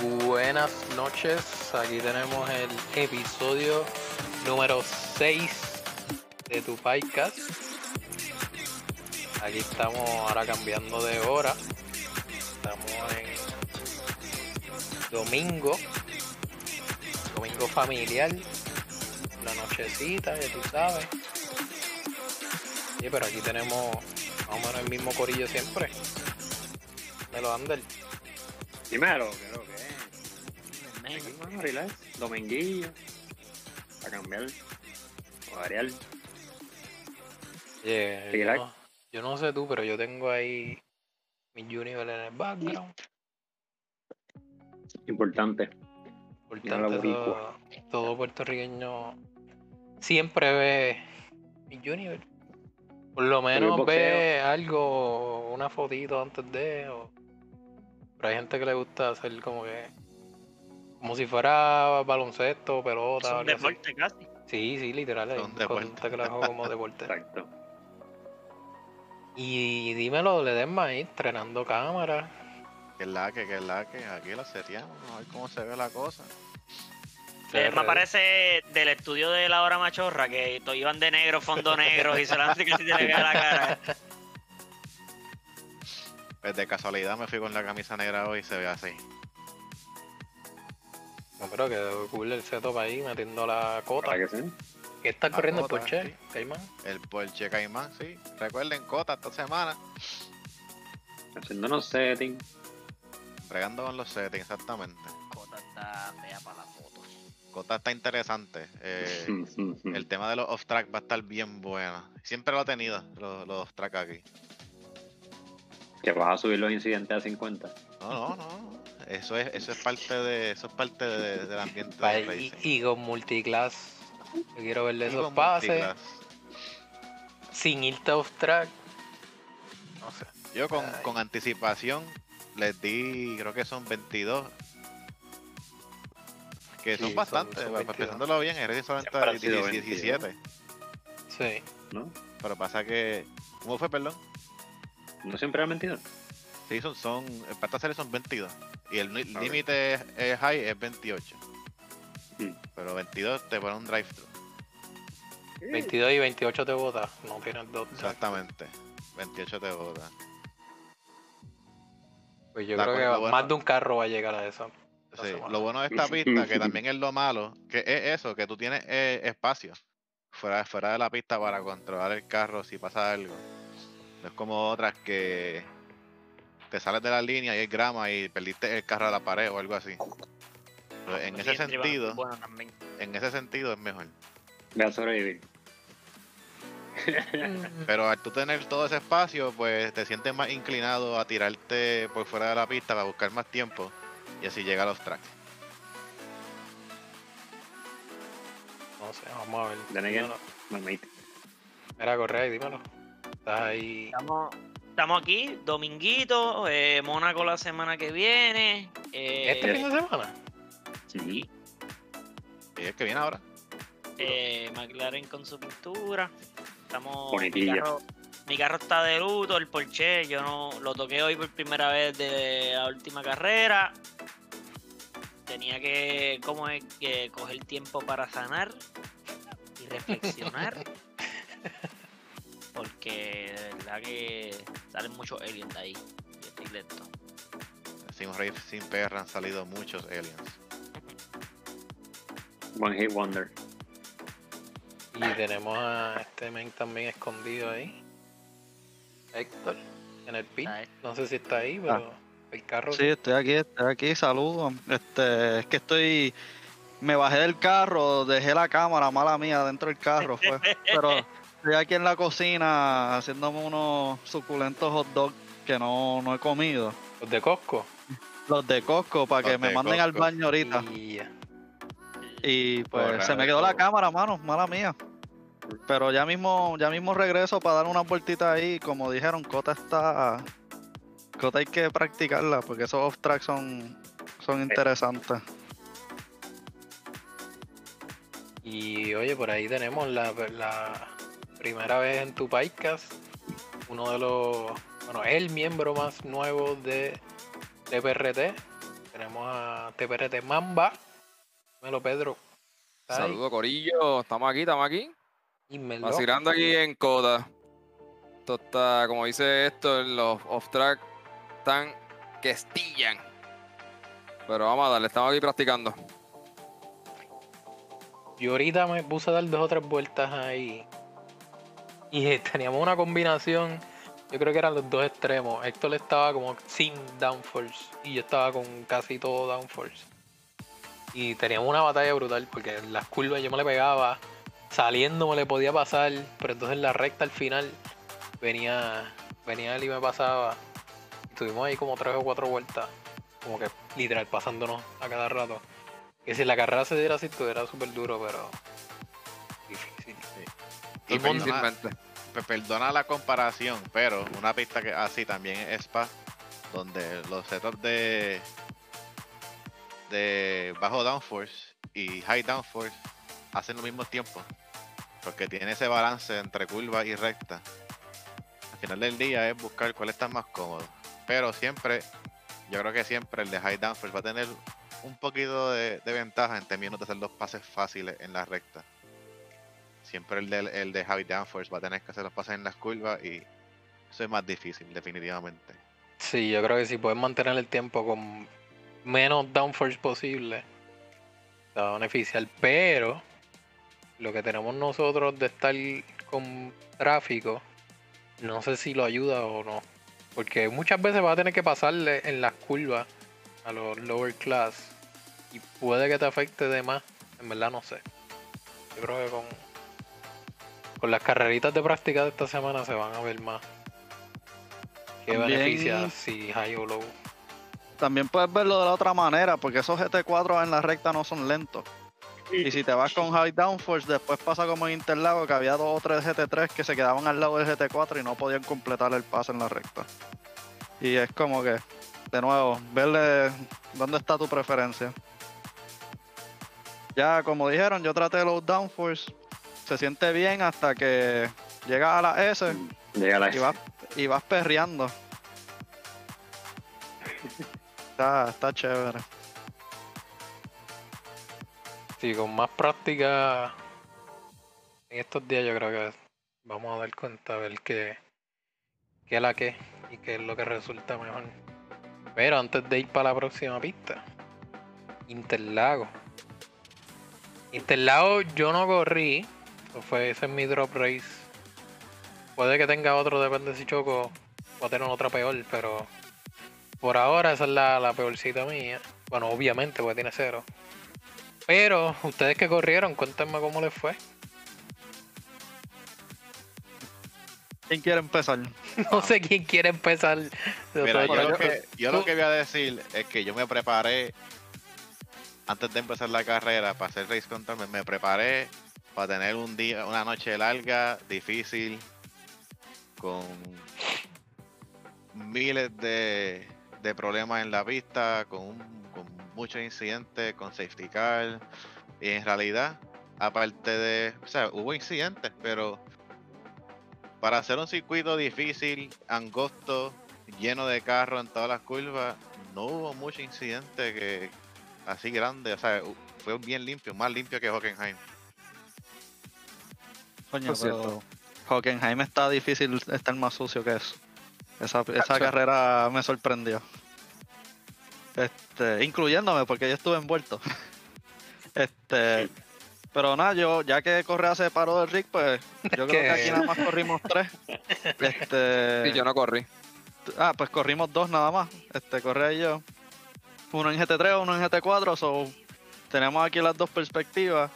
Buenas noches, aquí tenemos el episodio número 6 de tu podcast. Aquí estamos ahora cambiando de hora. Estamos en domingo, domingo familiar, la nochecita, ya tú sabes. Sí, pero aquí tenemos más o menos el mismo corillo siempre. De los Ander. Dímelo, ¿qué es lo que mano, relax. Dominguillo. Para cambiar. O variar. Yeah, yo, no, yo no sé tú, pero yo tengo ahí mi Junior en el background. Importante. Tanto, todo, todo puertorriqueño siempre ve mi Junior. Por lo menos ve algo, una fotito antes de. o- Pero hay gente que le gusta hacer como que. Como si fuera baloncesto, pelota. Es un deporte casi. Sí, sí, literal. Son un deporte. como deporte. Exacto. Y dímelo, le den ahí, entrenando cámara. Que es la que, que es la que, aquí la seteamos, a ver cómo se ve la cosa. Eh, me parece del estudio de la hora machorra que iban de negro, fondo negro y solamente que se tiene que ver la cara. Pues de casualidad me fui con la camisa negra hoy y se ve así. No, pero que cool el setup ahí metiendo la cota. ¿Para que sí? ¿Qué está La corriendo el Porsche? sí. Caimán? El Porsche Caimán, sí. Recuerden, Cota esta semana. Haciéndonos setting. Bregando con los settings, exactamente. Cota está fea para la foto. Cota está interesante. eh, el tema de los off-track va a estar bien bueno. Siempre lo ha tenido, los, los off-track aquí. Que vas a subir los incidentes a 50. No, no, no. Eso es, eso es parte de, eso es parte de- del ambiente Pa- del y, racing. y con multiclass. Yo quiero verle Y esos pases multiclass. sin irte off track. No sé. Yo con, con anticipación les di, creo que son 22. Que Sí, son son- bastantes, son pues, 22. pensándolo bien, Heredia solamente Siempre han sido 17. Sí. ¿No? Pero pasa que. ¿Cómo fue, perdón? ¿No siempre han mentido? Sí, son, son. Para esta serie son 22. Y el límite eh, high es 28. Mm. Pero 22 te pone un drive-thru. 22 y 28 te botas. No tienes dos. Exactamente. 28 te bota. Pues yo La creo que más de un carro va a llegar a eso. Sí, lo bueno de esta pista, que también es lo malo, que es eso, que tú tienes eh, espacio fuera, fuera de la pista para controlar el carro si pasa algo. No es como otras que te sales de la línea y hay grama y perdiste el carro a la pared o algo así. Pero en ese sentido, en ese sentido es mejor. Ve a sobrevivir. Pero al tú tener todo ese espacio, pues te sientes más inclinado a tirarte por fuera de la pista para buscar más tiempo y así llega a los tracks. No sé, vamos a ver. Mira, Correa, dímelo. Estás ahí. Estamos, estamos aquí, dominguito, eh, Mónaco la semana que viene. eh, ¿Este fin de semana? sí, es que viene ahora. eh, McLaren con su pintura. Estamos. Mi carro, mi carro está de luto, el Porsche, yo no lo toqué hoy por primera vez de la última carrera. Tenía que, como es, que coger tiempo para sanar y reflexionar. Porque de verdad que salen muchos aliens de ahí. y estoy lento. Sin Rey, sin PR han salido muchos aliens. One Hit Wonder. Y tenemos a este men también escondido ahí. Héctor, en el pit. ¿sabes? No sé si está ahí, pero el carro. Sí, estoy aquí, estoy aquí, saludos. Este, es que estoy, me bajé del carro, dejé la cámara, mala mía, dentro del carro fue. Pero estoy aquí en la cocina haciéndome unos suculentos hot dogs que no, no he comido. Los de Costco. Los de Costco, para que me de manden al baño ahorita. Y Y pues se me quedó la cámara, mano, mala mía. Pero ya mismo, ya mismo regreso para dar una vueltita ahí. Como dijeron, Cota está. Cota hay que practicarla porque esos off tracks son, son interesantes. Y oye, por ahí tenemos la, la primera vez en tu podcast, uno de los, bueno, el miembro más nuevo de, de PRT. tenemos a TPRT Mamba. Melo Pedro. Saludos, Corillo. Estamos aquí, estamos aquí. Vacilando aquí en Coda. Esto está, como dice esto, en los off-track están que estillan. Pero vamos a darle, estamos aquí practicando. Yo ahorita me puse a dar dos o tres vueltas ahí. Y eh, teníamos una combinación. Yo creo que eran los dos extremos. Héctor estaba como sin downforce. Y yo estaba con casi todo downforce. Y teníamos una batalla brutal. Porque en las curvas yo me le pegaba. Saliendo me le podía pasar. Pero entonces en la recta al final venía. Venía él y me pasaba. Y tuvimos ahí como tres o cuatro vueltas. Como que literal pasándonos a cada rato. Que si la carrera se diera así, estuviera súper duro, pero. Y perdona, perdona la comparación, pero una pista que así también es Spa, donde los setups de de bajo downforce y high downforce hacen lo mismo tiempo, porque tiene ese balance entre curva y recta. Al final del día es buscar cuál está más cómodo, pero siempre, yo creo que siempre el de high downforce va a tener un poquito de, de ventaja en términos de hacer los pases fáciles en la recta. Siempre el de, el de high downforce va a tener que hacer los pases en las curvas y eso es más difícil, definitivamente. Sí, yo creo que si puedes mantener el tiempo con menos downforce posible, te va a. Pero lo que tenemos nosotros de estar con tráfico, no sé si lo ayuda o no. Porque muchas veces vas a tener que pasarle en las curvas a los lower class y puede que te afecte de más. En verdad no sé. Yo creo que con, con las carreritas de práctica de esta semana se van a ver más. ¿Qué También- beneficia si high o low? También puedes verlo de la otra manera, porque esos GT4 en la recta no son lentos. Y si te vas con High Downforce, después pasa como en Interlago, que había dos o tres GT3 que se quedaban al lado del GT4 y no podían completar el pase en la recta. Y es como que, de nuevo, verle dónde está tu preferencia. Ya, como dijeron, yo traté los Downforce, se siente bien hasta que llegas a la S Llega la y vas, y vas perreando. Está, está chévere. Sí, con más práctica en estos días yo creo que vamos a dar cuenta a ver qué, qué es la que y qué es lo que resulta mejor. Pero antes de ir para la próxima pista, Interlago. Interlago yo no corrí, fue, ese es mi drop race. Puede que tenga otro, depende si choco, o a tener otra peor, pero por ahora esa es la, la peorcita mía. Bueno, obviamente, porque tiene cero. Pero, ustedes que corrieron, cuéntenme cómo les fue. ¿Quién quiere empezar? No sé quién quiere empezar. Mira, yo, lo que, yo tú- lo que voy a decir es que yo me preparé antes de empezar la carrera para hacer race control, me preparé para tener un día, una noche larga, difícil, con miles de, de problemas en la pista, con, un- con muchos incidentes, con safety car, y en realidad, aparte de, o sea, hubo incidentes, pero para hacer un circuito difícil, angosto, lleno de carros en todas las curvas, no hubo mucho incidente que así grande, o sea, fue bien limpio, más limpio que Hockenheim. Coño, pero Hockenheim está difícil estar más sucio que eso. Esa, esa carrera me sorprendió. Este, incluyéndome, porque yo estuve envuelto. Este, pero nada, yo, ya que Correa se paró del Rick, pues yo creo que que- aquí nada más corrimos tres. Este, Y yo no corrí. Ah, pues corrimos dos nada más. Este, Correa y yo. Uno en GT3, uno en GT4. So, tenemos aquí las dos perspectivas.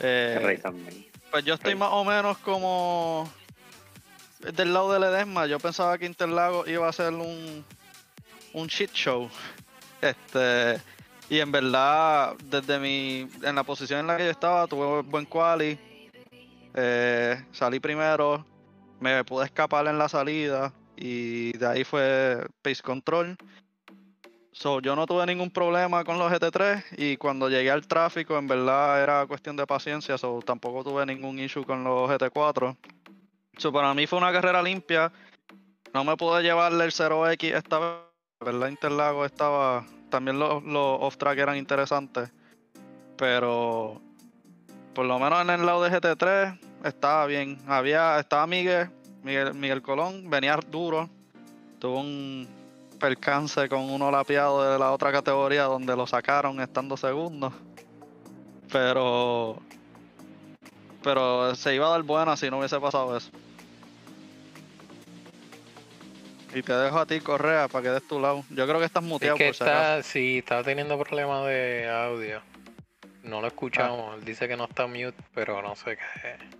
Eh, Rey también. Pues yo estoy más o menos como del lado del Edesma. Yo pensaba que Interlagos iba a ser un, un shit show. Este, y en verdad, desde mi, en la posición en la que yo estaba, tuve buen quali. Eh, salí primero, me pude escapar en la salida y de ahí fue pace control. So, yo no tuve ningún problema con los GT3 y cuando llegué al tráfico en verdad era cuestión de paciencia, so, tampoco tuve ningún issue con los GT4. So, para mí fue una carrera limpia. No me pude llevarle el 0X esta vez. Verdad Interlago estaba, también los, los off-track eran interesantes. Pero por lo menos en el lado de GT3 estaba bien. Había, estaba Miguel, Miguel, Miguel Colón, venía duro. Tuvo un percance con uno lapiado de la otra categoría donde lo sacaron estando segundo. Pero pero se iba a dar buena si no hubiese pasado eso. Y te dejo a ti, Correa, para que des tu lado. Yo creo que estás muteado Es que por si acaso. está, sí, está teniendo problemas de audio. No lo escuchamos. Él dice que no está mute, pero no sé qué.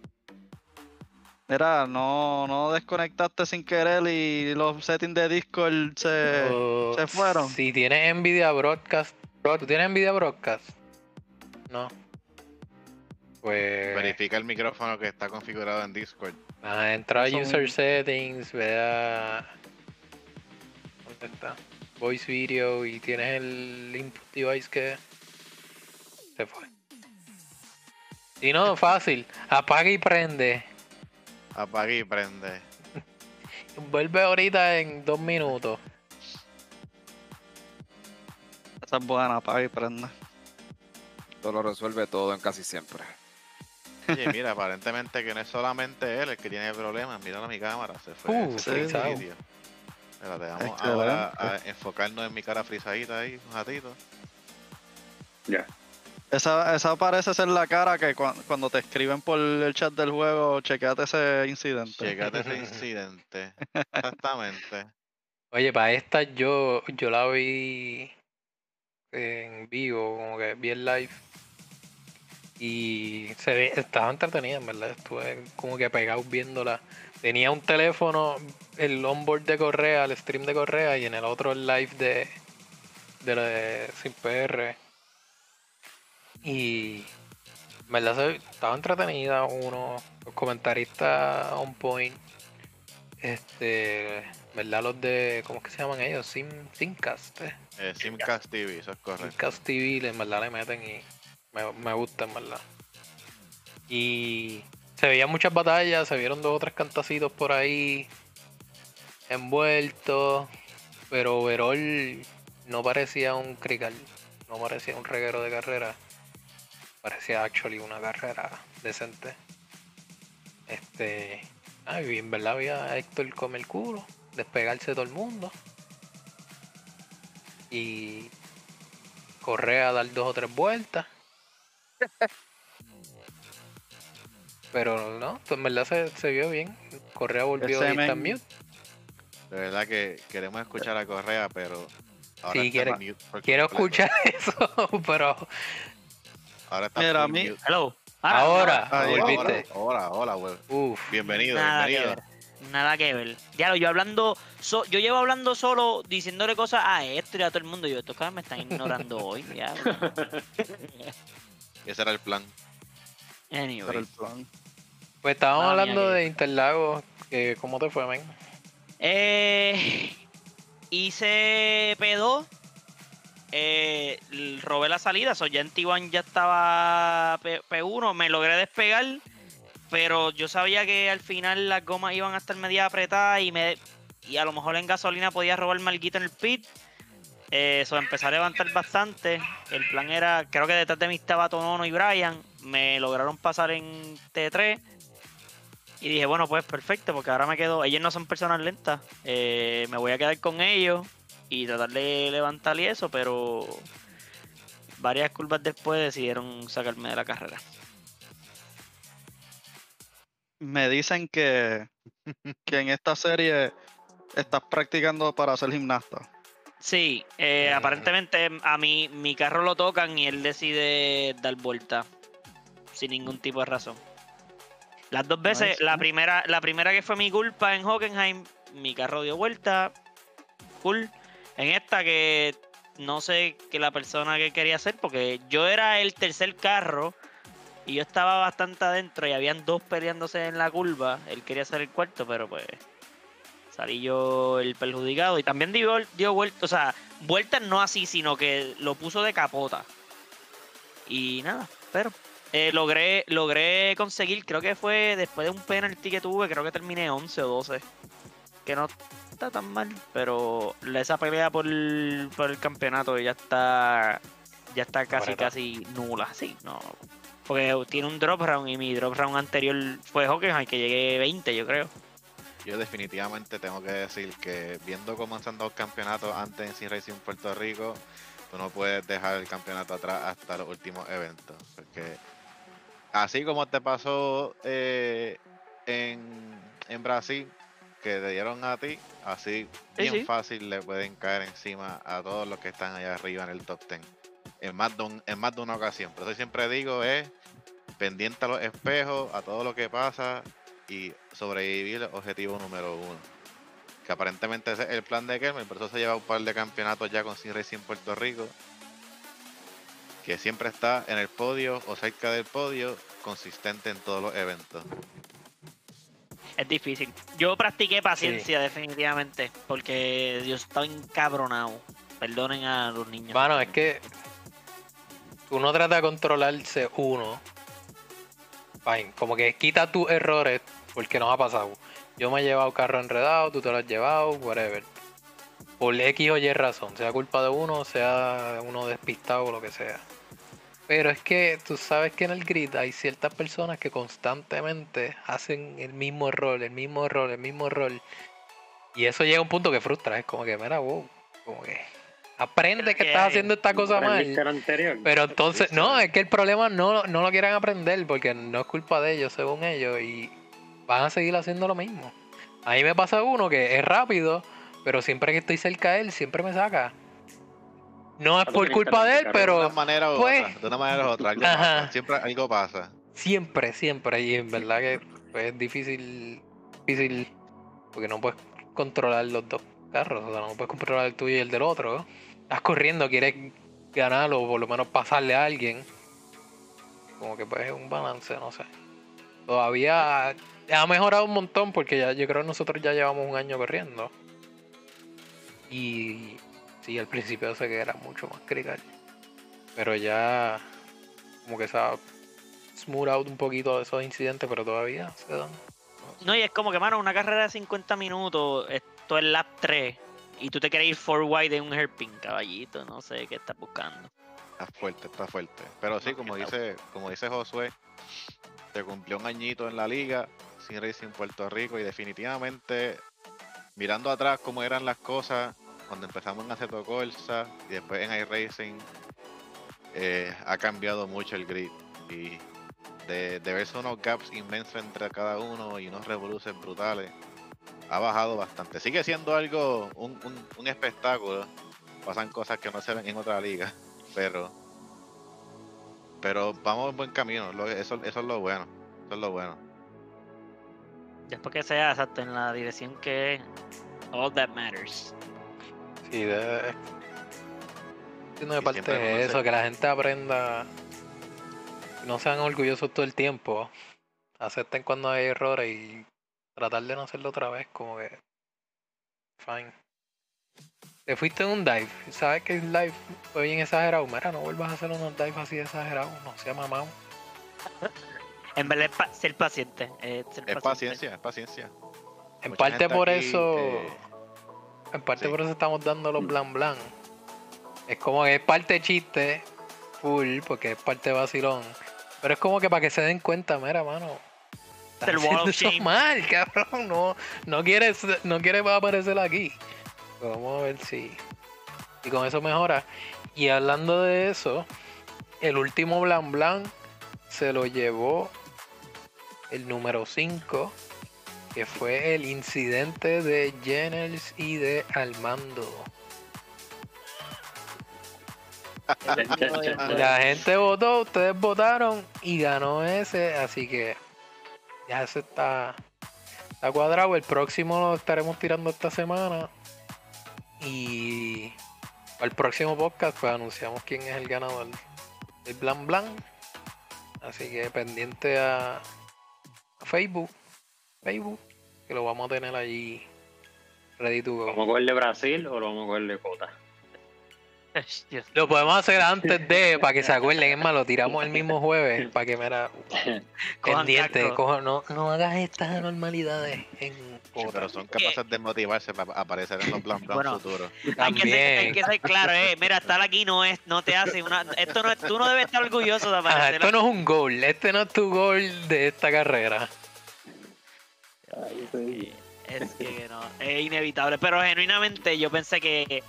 Mira, no, no desconectaste sin querer y los settings de Discord se... Oh, se fueron. Si tienes Nvidia Broadcast. ¿Tú tienes Nvidia Broadcast? No. Pues. Verifica el micrófono que está configurado en Discord. Ah, entra a User Settings, vea. ¿Dónde está? Voice Video y tienes el input device que. Se fue. Si no, fácil. Apaga y prende. Apague y prende. Vuelve ahorita en dos minutos. Esa es buena, apaga y prende. Esto lo resuelve todo en casi siempre. Oye, mira, aparentemente que no es solamente él el que tiene problemas. Mira mi cámara, se fue. Uh, se fue el frisado. vídeo. Espérate, vamos ahora a enfocarnos en mi cara frisadita ahí un ratito. Ya. Esa, esa parece ser la cara que cua- cuando te escriben por el chat del juego, chequeate ese incidente. Checate ese incidente. Exactamente. Oye, para esta yo, yo la vi en vivo, como que vi el live. Y se ve, estaba entretenida, en verdad. Estuve como que pegado viéndola. Tenía un teléfono, el onboard de Correa, el stream de Correa, y en el otro el live de, de la de Sin PR. Y en verdad se- estaba entretenida uno, los comentaristas on point. Este, ¿verdad? Los de, ¿cómo es que se llaman ellos? Sim, Simcast, eh. Eh, Simcast TV, eso es correcto. Simcast TV, en verdad le meten y me, me gusta, en verdad. Y se veían muchas batallas, se vieron dos o tres cantacitos por ahí envueltos, pero overall no parecía un crical, no parecía un reguero de carrera, parecía actually una carrera decente. Este, ay, en verdad había a Héctor come el culo, despegarse todo el mundo. Y Correa a dar dos o tres vueltas. Pero no, pues en verdad se, se vio bien. Correa volvió está men- mute. De verdad que queremos escuchar a Correa, pero. Ahora Sí, en mute Quiero escuchar eso, pero Ahora está Mira, a mí- mute. Hello. ahora Ahí, volviste. Hola, hola, güey. Uf, Bienvenido, Nada que bienvenido. ver. Nada que ver. Ya lo, yo hablando, so- yo llevo hablando solo, diciéndole cosas a esto y a todo el mundo. Yo, estos cabros me están ignorando hoy. Ya. Ese era el plan. Anyway. el plan. pues estábamos hablando que- de Interlagos. que ¿Cómo te fue, men? Eh, hice P2. Eh, robé la salida. So ya en T1 ya estaba P- P1. Me logré despegar. Pero yo sabía que al final las gomas iban a estar media apretadas y me y a lo mejor en gasolina podía robarme algo en el pit. Eh, so empecé a levantar bastante. El plan era, creo que detrás de mí estaba Tonono y Brian. Me lograron pasar en T3. Y dije, bueno, pues perfecto, porque ahora me quedo. Ellos no son personas lentas. eh, me voy a quedar con ellos y tratar de levantar y eso, pero varias curvas después decidieron sacarme de la carrera. Me dicen que, que en esta serie estás practicando para ser gimnasta. Sí, eh, Mm. aparentemente a mí mi carro lo tocan y él decide dar vuelta sin ningún tipo de razón. Las dos veces, la primera, la primera que fue mi culpa en Hockenheim, mi carro dio vuelta, cool. En esta que no sé qué la persona que quería hacer, porque yo era el tercer carro y yo estaba bastante adentro y habían dos peleándose en la curva. Él quería ser el cuarto, pero pues salí yo el perjudicado y también dio, dio vueltas, o sea, vueltas no así, sino que lo puso de capota. Y nada, pero eh, logré logré conseguir, creo que fue después de un penalti que tuve, creo que terminé 11 o 12. Que no está tan mal, pero esa pelea por el, por el campeonato ya está ya está casi casi nula, sí, no. Porque tiene un drop round y mi drop round anterior fue Hockenheim que llegué 20, yo creo. Yo definitivamente tengo que decir que viendo cómo han los campeonatos antes en Sin Racing Puerto Rico, tú no puedes dejar el campeonato atrás hasta los últimos eventos. Porque así como te pasó eh, en, en Brasil, que te dieron a ti, así Sí, bien sí. fácil le pueden caer encima a todos los que están allá arriba en el top 10. En más de, un- en más de una ocasión. Por eso siempre digo es pendiente a los espejos, a todo lo que pasa y sobrevivir objetivo número uno. Que aparentemente ese es el plan de Kelmer, por eso se lleva un par de campeonatos ya con Sin Racing Puerto Rico. Que siempre está en el podio o cerca del podio, consistente en todos los eventos. Es difícil. Yo practiqué paciencia definitivamente, porque yo estaba encabronado. Perdonen a los niños. Mano, es que uno trata de controlarse uno. Fine. Como que quita tus errores porque nos ha pasado. Yo me he llevado carro enredado, tú te lo has llevado, whatever. Por X o Y razón, sea culpa de uno, sea uno despistado o lo que sea. Pero es que tú sabes que en el grid hay ciertas personas que constantemente hacen el mismo error, el mismo error, el mismo error. Y eso llega a un punto que frustra. Es como que, mira, wow, como que aprende que que estás haciendo esta cosa mal. Anterior. Pero entonces, no, es que el problema no, no lo quieren aprender porque no es culpa de ellos, según ellos, y van a seguir haciendo lo mismo. A mí me pasa uno que es rápido, pero siempre que estoy cerca de él, siempre me saca. No es por culpa de él, practicar, de una pero manera u pues- otra, de una manera u otra, algo Ajá. pasa, siempre algo pasa. siempre, siempre, y en verdad que pues, es difícil, difícil, porque no puedes controlar los dos carros, o sea, no puedes controlar el tuyo y el del otro. ¿no? Estás corriendo, quieres ganar o por lo menos pasarle a alguien. Como que pues es un balance, no sé. Todavía ha mejorado un montón porque ya yo creo que nosotros ya llevamos un año corriendo. Y sí, al principio sé que era mucho más critical. Pero ya como que se ha smooth out un poquito de esos incidentes, pero todavía se dan. No, y es como que, mano, una carrera de 50 minutos, esto es lap 3, y tú te quieres ir for wide de un hairpin, caballito, no sé qué estás buscando. Está fuerte, está fuerte. Pero sí, como dice, como dice Josué, se cumplió un añito en la liga, sin Racing Puerto Rico, y definitivamente, mirando atrás cómo eran las cosas, cuando empezamos en Aceto Corsa y después en iRacing, eh, ha cambiado mucho el grid. Y de, de verse unos gaps inmensos entre cada uno y unos revoluciones brutales, ha bajado bastante. Sigue siendo algo, un, un, un espectáculo. Pasan cosas que no se ven en otra liga pero pero vamos en buen camino eso, eso es lo bueno eso es lo bueno Después que sea exacto en la dirección que all that matters. Sí, de. De Y parte de eso, que la gente aprenda. No sean orgullosos todo el tiempo. Acepten cuando hay errores y tratar de no hacerlo otra vez, como que. Fine. Te fuiste en un dive, sabes que el dive fue bien exagerado. Mira, no vuelvas a hacer unos dives así exagerados, no sea mamado. En verdad es pa- ser paciente. Es, ser es paciente. paciencia es paciencia En Mucha parte por aquí, eso. eh, En parte sí. por eso estamos dando los blan blan. Es como que es parte chiste, full, porque es parte vacilón. Pero es como que para que se den cuenta, mira, mano. estás haciendo eso mal, cabrón. No, no quieres, no quieres aparecer aquí. Vamos a ver si. Y con eso mejora. Y hablando de eso, el último blan blan se lo llevó el número 5 que fue el incidente de Jenners y de Armando. La gente votó, ustedes votaron y ganó ese, así que ya se está, está cuadrado. El próximo lo estaremos tirando esta semana y al próximo podcast pues anunciamos quién es el ganador del Blan Blan. Así que pendiente a Facebook, Facebook, que lo vamos a tener allí ready to go. ¿Vamos a coger de Brasil o lo vamos a coger de Cota? Lo podemos hacer antes de, para que se acuerden, es más, lo tiramos el mismo jueves, para que me Cojan pendiente, cojo- no, no hagas estas anormalidades en Sí, pero son capaces de motivarse para aparecer en los Blan Blan Bueno, futuros. Hay que, ser, hay que ser claro, eh. Mira, estar aquí no es, no te hace una. Esto no es, tú no debes estar orgulloso de Ajá, aparecer. esto no es un gol, este no es tu gol de esta carrera. Sí. Es que no, es inevitable. Pero genuinamente yo pensé que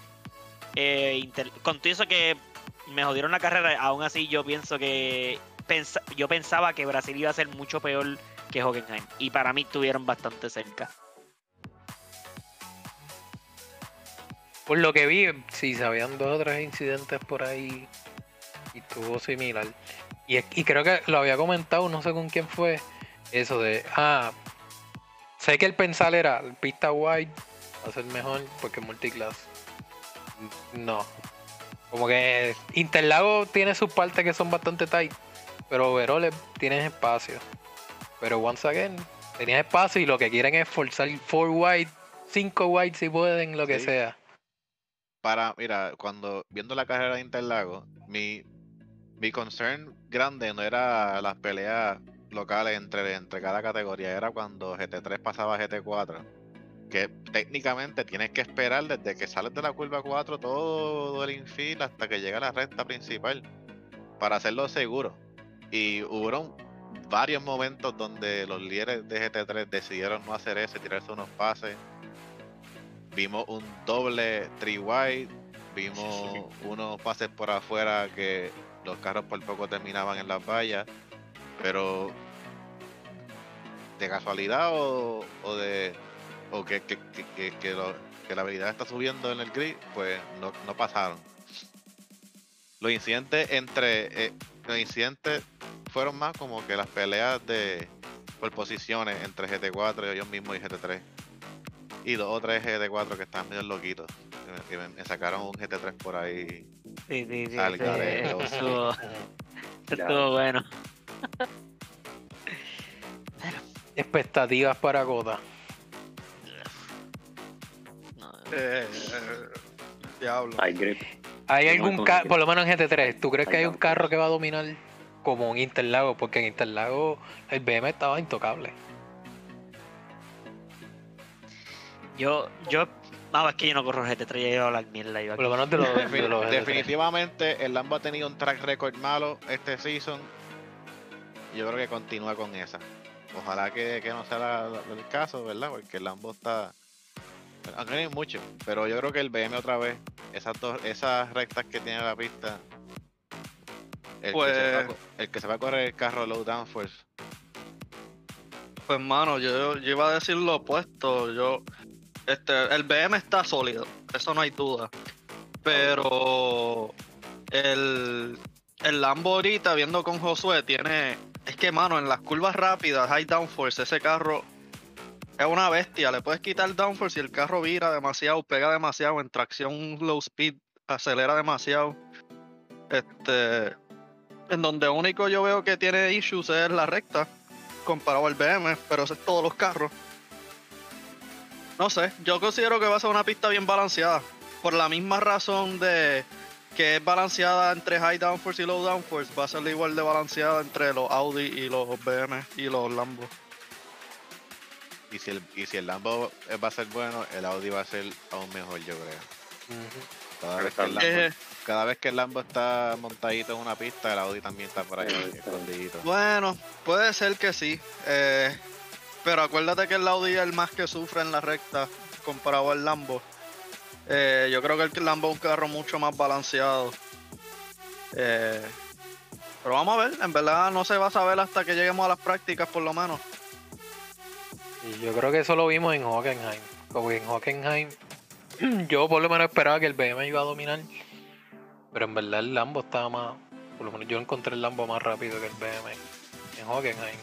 eh, Inter- con todo eso que me jodieron la carrera, aún así yo pienso que pensa- yo pensaba que Brasil iba a ser mucho peor que Hockenheim. Y para mí estuvieron bastante cerca. Por lo que vi, sí, se habían dos o tres incidentes por ahí y estuvo similar. Y, y creo que lo había comentado, no sé con quién fue, eso de, ah, sé que el pensar era, pista wide va a ser mejor porque multiclass. No. Como que Interlago tiene sus partes que son bastante tight, pero overall es- tienes espacio. Pero once again, tenías espacio y lo que quieren es forzar 4 wide, 5 wide si pueden, lo que Sí. sea. Para, mira, cuando viendo la carrera de Interlagos, mi, mi concern grande no era las peleas locales entre, entre cada categoría, era cuando GT3 pasaba a GT4. Que técnicamente tienes que esperar desde que sales de la curva 4 todo el infield hasta que llega a la recta principal para hacerlo seguro. Y hubo varios momentos donde los líderes de GT3 decidieron no hacer eso tirarse unos pases. Vimos un doble three wide, vimos unos pases por afuera que los carros por poco terminaban en las vallas, pero de casualidad o, o de o que, que, que, que- que lo- que la habilidad está subiendo en el grid, pues no, no pasaron. Los incidentes entre eh, los incidentes fueron más como que las peleas de por posiciones entre GT4 y ellos mismos y GT3. Y dos o tres GT4 que estaban medio loquitos. que me- sacaron un GT3 por ahí. Sí, sí, sí. Al estuvo, Ya. estuvo bueno. Expectativas para Coda. No, Eh, eh, diablo. Hay grip. ¿Hay Muy algún carro, por lo menos en GT3, tú crees que hay un carro que va a dominar como un Interlago? Porque en Interlago el BM estaba intocable. Yo, yo, no, es que yo no corro GT3, ya iba a hablar mierda. Yo Por lo menos de los, de Defin- los GT3. definitivamente el Lambo ha tenido un track record malo este season. Yo creo que continúa con esa. Ojalá que, que no sea la- la- el caso, ¿verdad? Porque el Lambo está. Aunque no hay mucho, pero yo creo que el BM otra vez, esas dos, esas rectas que tiene la pista. El, que se va, a Pues- co- el que se va a correr el carro low downforce. Pues mano, yo, yo iba a decir lo opuesto. Yo, este, el BM está sólido, eso no hay duda. Pero el, el Lambo ahorita, viendo con Josué, tiene. Es que mano, en las curvas rápidas, high downforce, ese carro es una bestia. Le puedes quitar downforce y el carro vira demasiado, pega demasiado. En tracción low speed, acelera demasiado. Este. En donde único yo veo que tiene issues es la recta comparado al BM, pero eso es todos los carros. No sé, yo considero que va a ser una pista bien balanceada. Por la misma razón de que es balanceada entre high downforce y low downforce, va a ser igual de balanceada entre los Audi y los BM y los Lambo. Y si el, y si el Lambo eh, va a ser bueno, el Audi va a ser aún mejor, yo creo. Cada vez que el Lambo, Eh, cada vez que el Lambo está montadito en una pista, el Audi también está por ahí escondidito. bueno, puede ser que sí. eh, pero acuérdate que el Audi es el más que sufre en la recta comparado al Lambo. Eh, yo creo que el Lambo es un carro mucho más balanceado. Eh, pero vamos a ver, en verdad no se va a saber hasta que lleguemos a las prácticas por lo menos. Y yo creo que eso lo vimos en Hockenheim. Como en Hockenheim, yo por lo menos esperaba que el BM iba a dominar. Pero en verdad el Lambo estaba más. Por lo menos yo encontré el Lambo más rápido que el BM en Hockenheim.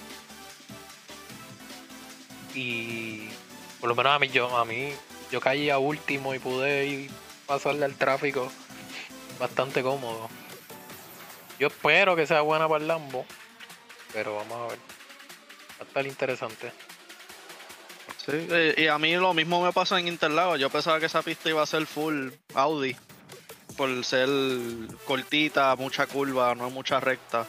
Y por lo menos a mí, yo, a mí, yo caí a último y pude ir pasarle al tráfico bastante cómodo. Yo espero que sea buena para el Lambo. Pero vamos a ver. Va a estar interesante. Sí, eh, y a mí lo mismo me pasó en Interlagos. Yo pensaba que esa pista iba a ser full Audi. por ser cortita, mucha curva, no mucha recta.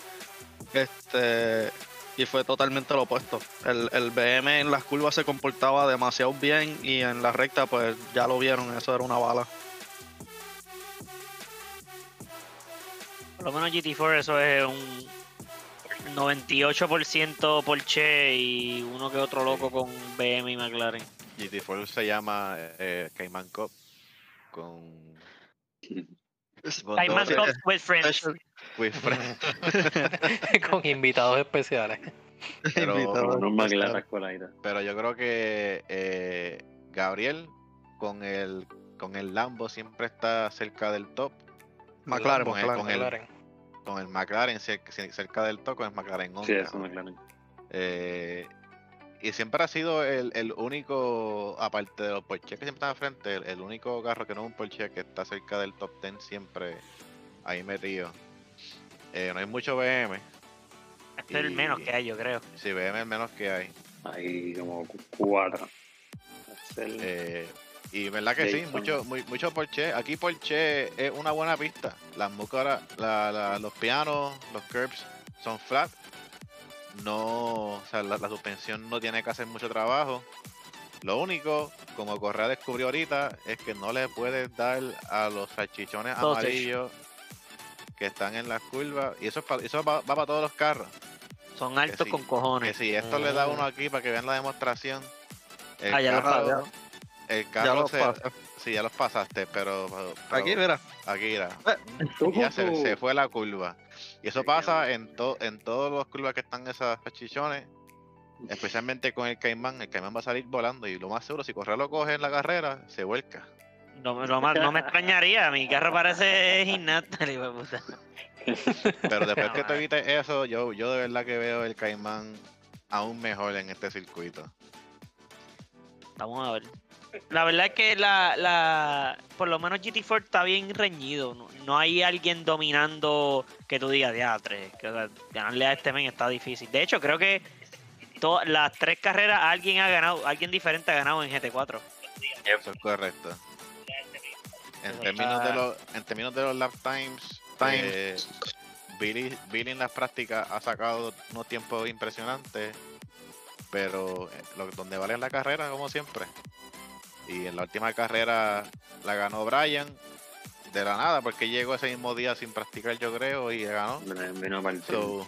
Este, y fue totalmente lo opuesto. El, el BM en las curvas se comportaba demasiado bien y en la recta, pues ya lo vieron, eso era una bala. Por lo menos GT4 eso es un 98% Porsche y uno que otro loco con BM y McLaren. GT4 se llama eh, Cayman Cup con... con dos- Cup with friends. with friends. con invitados especiales. Pero- Invitado Con unos especial. McLaren coladita. Pero yo creo que eh, Gabriel con el con el Lambo siempre está cerca del top. McLaren, con el- McLaren. con el- McLaren. Con el McLaren cerca, cerca del top, con el McLaren Honda. Sí, eso McLaren. Eh, y siempre ha sido el, el único, aparte de los Porsche que siempre están al frente, el, el único carro que no es un Porsche que está cerca del top 10 siempre ahí metido. Eh, no hay mucho BM, Este es el menos que hay, yo creo. si BM es el menos que hay. Hay como cu- cuatro. Eh, y verdad que sí, mucho, muy, mucho Porsche. Aquí Porsche es una buena pista. Las múcaras, la, la- los pianos, los curbs son flat. No, o sea, la, la suspensión no tiene que hacer mucho trabajo. Lo único, como Correa descubrió ahorita, es que no le puedes dar a los salchichones Sausage. amarillos que están en las curvas. Y eso, es pa- eso va, va para todos los carros. Son altos sí, con Que cojones. si esto le da uno aquí para que vean la demostración. El Ah, ya lo carro- sabía. el Ya carro lo se. Sí, ya los pasaste, pero. pero- Aquí, mira. Aquí, mira. Tú, Ya se, se fue la curva. Y eso pasa en, to, en todas las curvas que están esas chichones. Especialmente con el Caimán. El Caimán va a salir volando. Y lo más seguro, si Correa lo coge en la carrera, se vuelca. No, me- lo más- no me extrañaría, mi carro parece puta. Pero después que te evites eso, yo, yo de verdad que veo el Caimán aún mejor en este circuito. Vamos a ver. La verdad es que la, la por lo menos GT4 está bien reñido. No, no hay alguien dominando que tú digas, diatre, que o sea, ganarle a este men está difícil. De hecho, creo que todas las tres carreras alguien ha ganado, alguien diferente ha ganado en GT4. Eso es correcto. En Eso términos, está- de los, en términos de los lap times, Times. eh, Billy, Billy en las prácticas ha sacado unos tiempos impresionantes, pero eh, lo, donde vale es la carrera, como siempre. Y en la última carrera la ganó Brian de la nada, porque llegó ese mismo día sin practicar, yo creo, y ganó. Vino- So,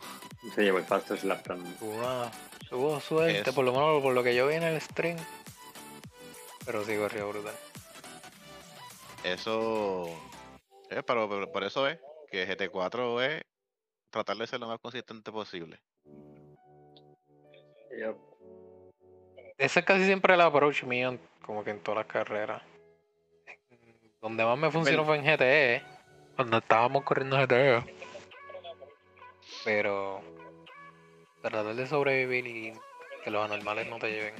Se llevó el fastest lap time. Tuvo, tuvo suerte, Es- por lo menos por lo que yo vi en el stream. Pero sí corrió brutal. eso. eh, pero, pero por eso es que GT4 es tratar de ser lo más consistente posible. Yep. Ese es casi siempre el approach mío, como que en todas las carreras. Donde más me funcionó fue en GTE, cuando estábamos corriendo GTE. Pero tratar de sobrevivir y que los anormales no te lleven.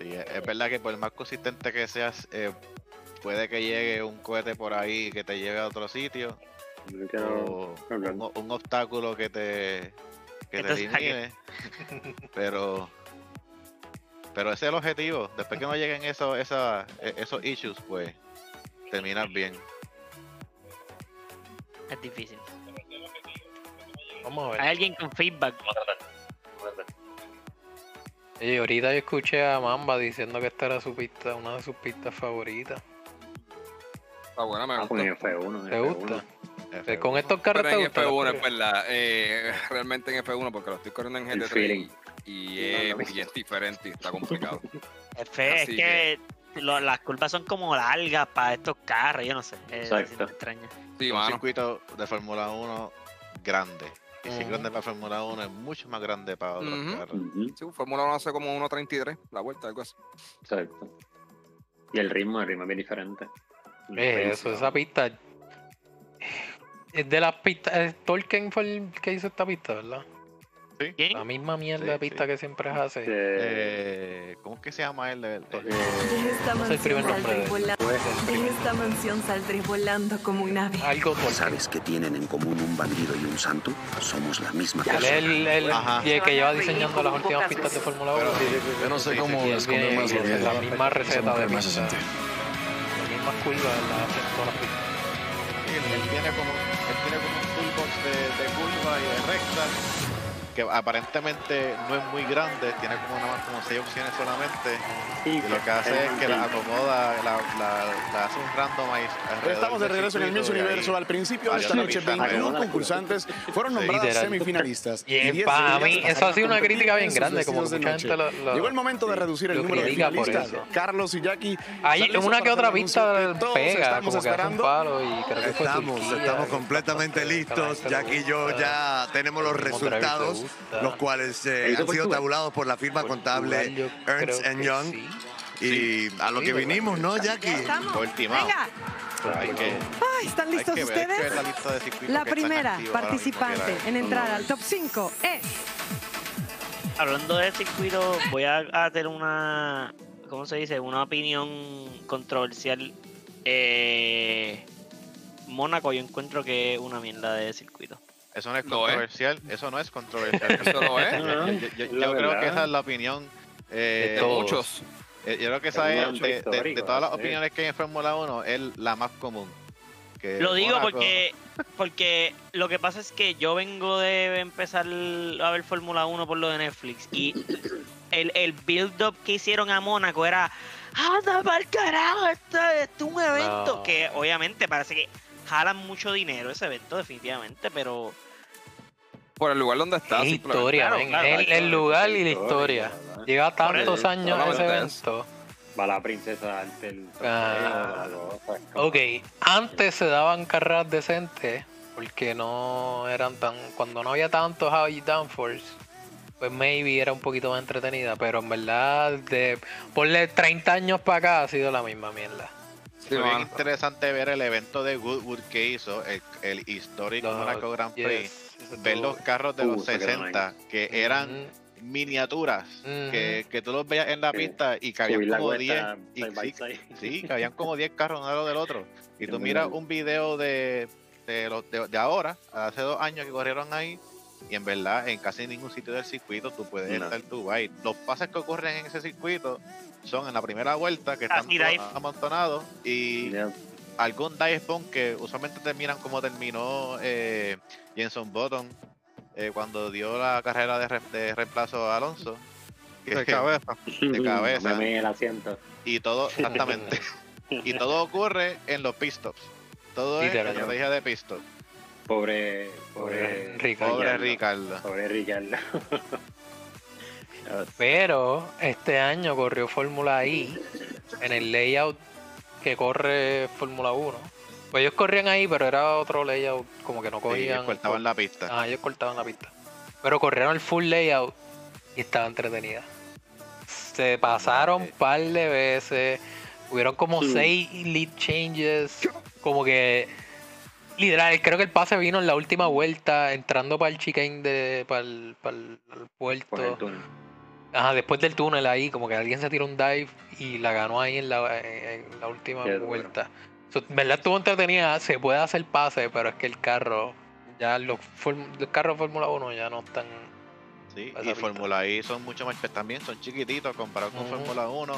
Sí, es verdad que por más consistente que seas, eh, puede que llegue un cohete por ahí que te lleve a otro sitio o un, un obstáculo que te, que te elimine. pero pero ese es el objetivo. Después que no lleguen esos, esa- e- esos issues, pues terminas bien. Es difícil. Vamos a Hay ver. alguien con feedback. Oye, ahorita yo escuché a Mamba diciendo que esta era su pista, una de sus pistas favoritas. Está buena, me Ah, pues gusta. en F1. en ¿Te F1. gusta? F1. Eh, Con estos carros Pero te en gustan las F1 es carreras? verdad. eh, realmente en F1 porque lo estoy corriendo en El GT3 feeling. Y, es bien diferente y está complicado. Es, fe- es que lo- las curvas son como largas para estos carros, yo no sé. Es, Exacto. es extraño. Sí, un mano. circuito de Fórmula 1 grande. Y si Ujú. grande para Fórmula 1 es mucho más grande para otros carros. Ujú, Sí, Fórmula 1 hace como 1.33 la vuelta, algo así. Exacto. Y el ritmo, el ritmo es bien diferente. Eh, eso, esa pista. Es de las pistas. eh, Tolkien fue el que hizo esta pista, ¿verdad? ¿Quién? La misma mierda Sí, de pista sí. que siempre hace. Eh, Eh, ¿Cómo es que se llama él? El- el- De esta No el primer mansión nombre saldré de- volando. De esta mansión saldré volando como un ave. Algo. ¿Sabes que tienen en común un bandido y un santo? Somos la misma Él es persona. el, que lleva diseñando las últimas pistas de Fórmula 1. Yo no sé Sí, cómo sí, esconder Bien, más la misma receta de pista. mismas curvas las hacen todas las pistas. él tiene como, él tiene como un toolbox de, de curva y de recta que aparentemente no es muy grande, tiene como nada más como seis opciones solamente. Sí, Y lo que hace es que la acomoda, la, la, la hace un randomize. alrededor Estamos de del regreso en el Miss Universo. Al principio de esta noche, pistas 21 alrededor. concursantes fueron Sí, nombradas literal. semifinalistas. Y y 10 para mí, eso ha sido una crítica bien grande, como de mucha gente lo- lo- Llegó el momento de reducir el número de finalistas. Carlos y Jackie. Hay ¿están listos una que otra pista que todos pega, estamos como que hace un esperando? palo y creo que Estamos, estamos que completamente listos. que Jack y yo ya tenemos los resultados, gusta. los cuales eh, ¿Hizo han sido tabulados por la firma contable Portugal, Ernst Young. sí. Y a lo Sí, que vinimos, ¿no, Jackie? Venga. Ay, ¿están hay listos que ver, hay que ver ustedes? la lista de circuitos La primera mismo, participante en entrar al top 5 es Hablando de circuito, voy a, tener una, ¿cómo se dice? Una opinión controversial. Eh, Mónaco yo encuentro que es una mierda de circuito. Eso no es Lo es. controversial, eso no es controversial. Eso lo es. Yo, yo- yo- La yo creo que esa es la opinión eh, De todos. muchos. eh, Yo creo que Es esa es, de, de- de histórico, todas las sí. opiniones que hay en Fórmula 1, es la más común. Que Lo digo porque porque lo que pasa es que yo vengo de empezar a ver Fórmula 1 por lo de Netflix y el, el build-up que hicieron a Mónaco era ¡Anda para el carajo! Esto, esto es un evento No. que obviamente parece que jalan mucho dinero ese evento definitivamente, pero Por el lugar donde está. Historia, Claro, men, claro, el, el lugar y la Historia. Lleva tantos años ese evento. Va la princesa ante el Ah. cosa. Ok, antes se daban carreras decentes porque no eran tan. Cuando no había tantos high downforce, pues maybe era un poquito más entretenida. Pero en verdad, de ponle 30 años para acá ha sido la misma mierda. Sí, Fue bien interesante ver el evento de Goodwood que hizo, el, el Historic Los- Monaco Grand Prix. yes, Ver los carros de Uh, los se quedaron 60 que eran miniaturas, que, que tú los veías en la pista y cabían como 10 cuesta y side by sí. Sí, que habían como 10 carros uno lado del otro. Y tú miras un video de, de, los- de, de ahora, hace dos años que corrieron ahí, y en verdad en casi ningún sitio del circuito tú puedes No. estar tú ahí. Los pases que ocurren en ese circuito son en la primera vuelta, que están todos dive. amontonados, y algún dive bomb que usualmente terminan como terminó eh, Jenson Button eh, cuando dio la carrera de, re- de reemplazo a Alonso. De cabeza. De cabeza. Dame el asiento. Y todo, exactamente. y todo ocurre en los pit stops. Todo es Literal. estrategia de pit stop. Pobre, Pobre pobre, Ricardo. Pobre Ricardo. Pobre Ricardo. Pero este año corrió Fórmula I en el layout que corre Fórmula 1. Pues ellos corrían ahí, pero era otro layout, como que no Sí, cogían. cortaban la pista. Ah, ellos cortaban la pista. Pero corrieron el full layout y estaba entretenida. Se pasaron un par de veces. Hubieron como Sí. seis lead changes. Como que. Literal, creo que el pase vino en la última vuelta, entrando para el chicane de. para el, para el Por el puerto. Ajá, después del túnel ahí, como que alguien se tiró un dive y la ganó ahí en la, en la última Qué vuelta. So, en verdad estuvo entretenida, se puede hacer pase, pero es que el carro, ya los, los carros de Fórmula 1 ya no están. Sí, y. Fórmula I son mucho más, pues, también son chiquititos comparados con. Fórmula 1.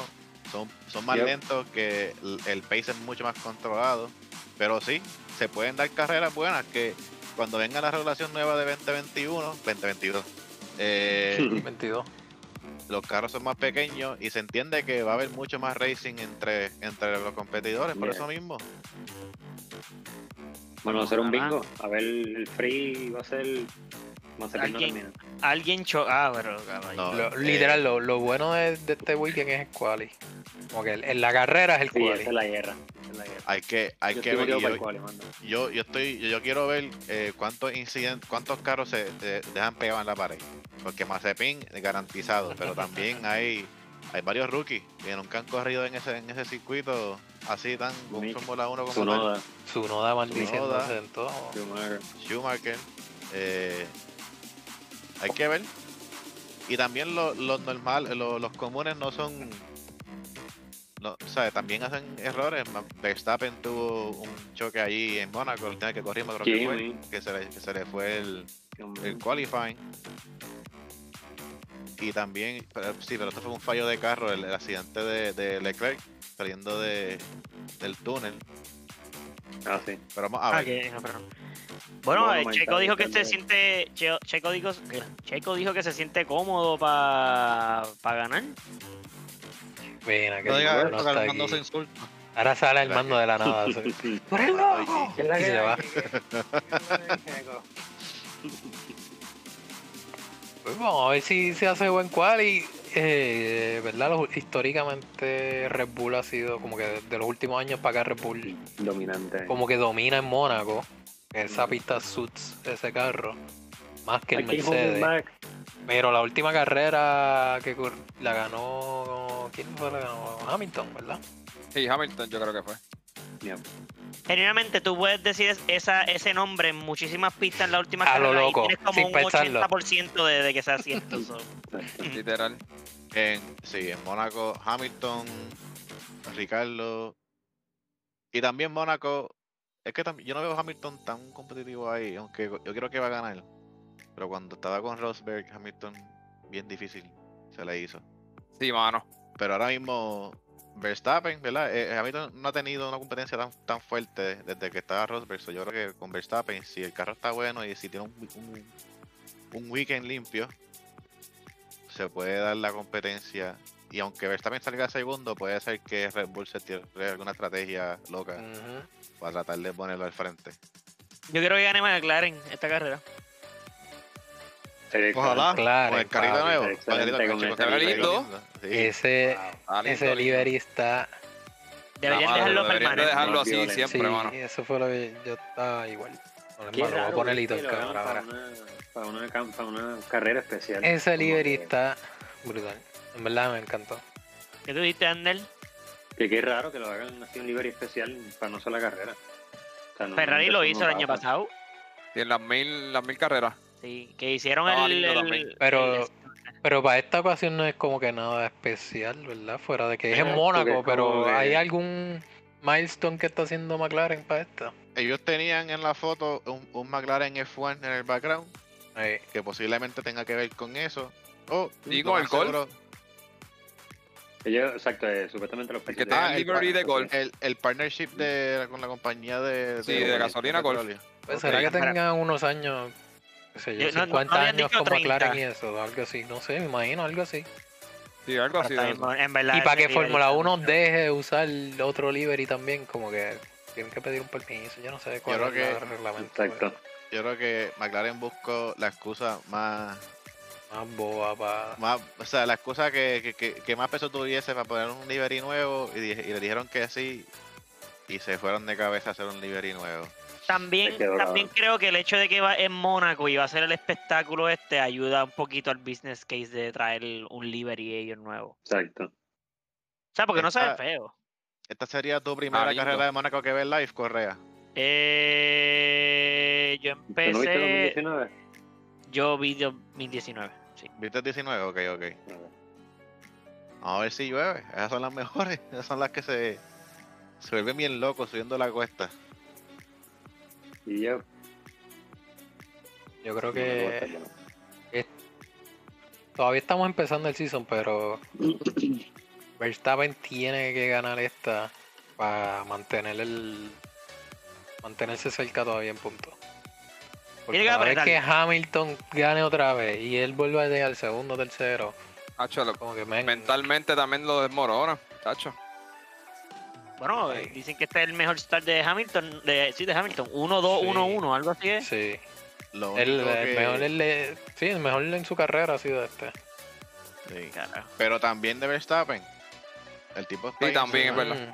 Son, son más Yep. lentos, que el, el pace es mucho más controlado. Pero sí, se pueden dar carreras buenas que cuando venga la regulación nueva de 2021, 2022, eh, 22. Los carros son más pequeños y se entiende que va a haber mucho más racing entre, entre los competidores, por Yeah. eso mismo. Bueno, va a ser un bingo. A ver, el free va a ser. Alguien- termina. alguien ah, pero. No, Lo- eh, literal, lo, lo bueno de, de este weekend es el quali. Como que en la carrera es el Sí, quali. esa es la guerra. Hay que, hay Yo que ver. Yo, yo, yo estoy, yo, yo quiero ver eh, cuántos incidentes, cuántos carros se dejan pegados en la pared. Porque Mazepin garantizado, pero también hay, hay varios rookies que nunca han corrido en ese, en ese circuito así tan con Fórmula 1 como tal. Tsunoda, Su noda maldiciéndose Tsunoda. en todo. Schumacher. Schumacher. eh, hay que ver. Y también lo- los normal, lo- los comunes no son. No, o sea, también hacen errores. Verstappen tuvo un choque allí en Mónaco, el que corrimos, creo que fue, que se le, que se le fue el, el qualifying. Y también, pero- sí, pero esto fue un fallo de carro, el, el accidente de, de Leclerc saliendo de, del túnel. Ah, sí. Pero vamos a Ah, ver. que- no, pero no. Bueno, No, eh, Checo dijo que se siente. Che- Checo dijo, Checo dijo que se siente cómodo para ganar. Ven, que No digas no eso, que está Armando aquí. se insulta. Ahora sale el mando de la nada. ¡Tú eres loco! Y se va. Pues vamos a ver si se hace buen quali. Eh, ¿Verdad? Los- históricamente Red Bull ha sido como que de los últimos años para acá Red Bull Dominante. como que domina en Mónaco. Esa pista suits ese carro. Más que el Mercedes. Pero la última carrera que la ganó. ¿Quién fue la ganó? Hamilton, ¿verdad? Sí, Hamilton yo creo que fue. Yeah. Genuinamente, tú puedes decir es- esa, ese nombre en muchísimas pistas en la última A lo carrera loco, y tienes como sin un pensarlo. 80% de, de que sea cierto. so. Literal. En, sí, en Mónaco, Hamilton, Ricardo. Y también Mónaco. Es que yo no veo a Hamilton tan competitivo ahí, aunque yo creo que va a ganar. Pero cuando estaba con Rosberg, Hamilton, bien difícil se le hizo. Sí, mano. Pero ahora mismo, Verstappen, ¿verdad? Eh, Hamilton no ha tenido una competencia tan, tan fuerte desde que estaba Rosberg. so yo creo que con Verstappen, si el carro está bueno y si tiene un, un, un weekend limpio, se puede dar la competencia. Y aunque Verstappen salga segundo, puede ser que Red Bull se tire alguna estrategia loca para tratar de ponerlo al frente. Yo creo que gane McLaren esta carrera. Ojalá, Claro, con el carrito papi, nuevo. excelente con el con este lindo. sí. Ese, Ah, lindo, ese lindo. livery está. Deberían dejarlo permanente. dejarlo así siempre, sí, mano. eso fue lo que yo estaba igual. Qué hermano, voy a poner hito para para, una, para una carrera especial. Ese Como livery que- está brutal. En verdad me encantó. ¿Qué tú dijiste, Ander? Que qué raro que lo hagan así un livery especial para no sola carrera. O sea, no- Ferrari lo hizo el año pasa. pasado. Y en las mil, las mil carreras. Sí, que hicieron el, el-. Pero- el- Pero para esta ocasión no es como que nada especial, ¿verdad? Fuera de que es en Mónaco, pero que- ¿hay algún milestone que está haciendo McLaren para esta? Ellos tenían en la foto un, un McLaren F1 en el background, que posiblemente tenga que ver con eso. O, Sí, lo con el seguro, Ellos, exacto, eh, supuestamente los que de- el livery de golf. El, el partnership de, con la compañía de, Sí, de gasolina Golf. pues será que tengan unos años, qué sé yo, Yo- no- no 50 habían años McLaren 30. y eso, algo así, no sé, me imagino algo así. Sí, algo así. Está de bien, eso. En verdad, Y para que Fórmula livery 1 está- deje usar otro livery también, como que tienen que pedir un permiso, yo no sé cuál creo es que- el reglamento. Exacto. Yo creo que McLaren buscó la excusa más, Más boba para... más o sea, la excusa que, que, que, que más peso tuviese para poner un livery nuevo y, y le dijeron que sí y se fueron de cabeza a hacer un livery nuevo. También, también creo que el hecho de que va en Mónaco y va a ser el espectáculo este ayuda un poquito al business case de traer un livery ellos nuevo. Exacto. O sea, porque no se ve feo. Esta sería tu primera carrera de Mónaco que ves live, Correa. Eh, yo ¿Tú no viste empecé. 2019? Yo vi 2019. Sí. ¿Viste el 19? Ok, ok. A ver si llueve. Esas son las mejores. Esas son las que se, se vuelven bien locos subiendo la cuesta. Y yo. Yo creo que todavía estamos empezando el season, pero Verstappen tiene que ganar esta para mantener el mantenerse cerca todavía en punto. Porque cada vez que Hamilton gane otra vez y él vuelva a llegar segundo, tercero, Hacho, lo- como que men, mentalmente también lo desmorona, chacho. Bueno, Ay. dicen que este es el mejor start de Hamilton. De, sí, de Hamilton. 1-2, Sí. 1-1, algo así es. sí, Lo el, único el que- mejor el- sí, el mejor en su carrera ha sido este. sí. Carajo. Pero también de Verstappen. El tipo está Sí, también es verdad. Mm.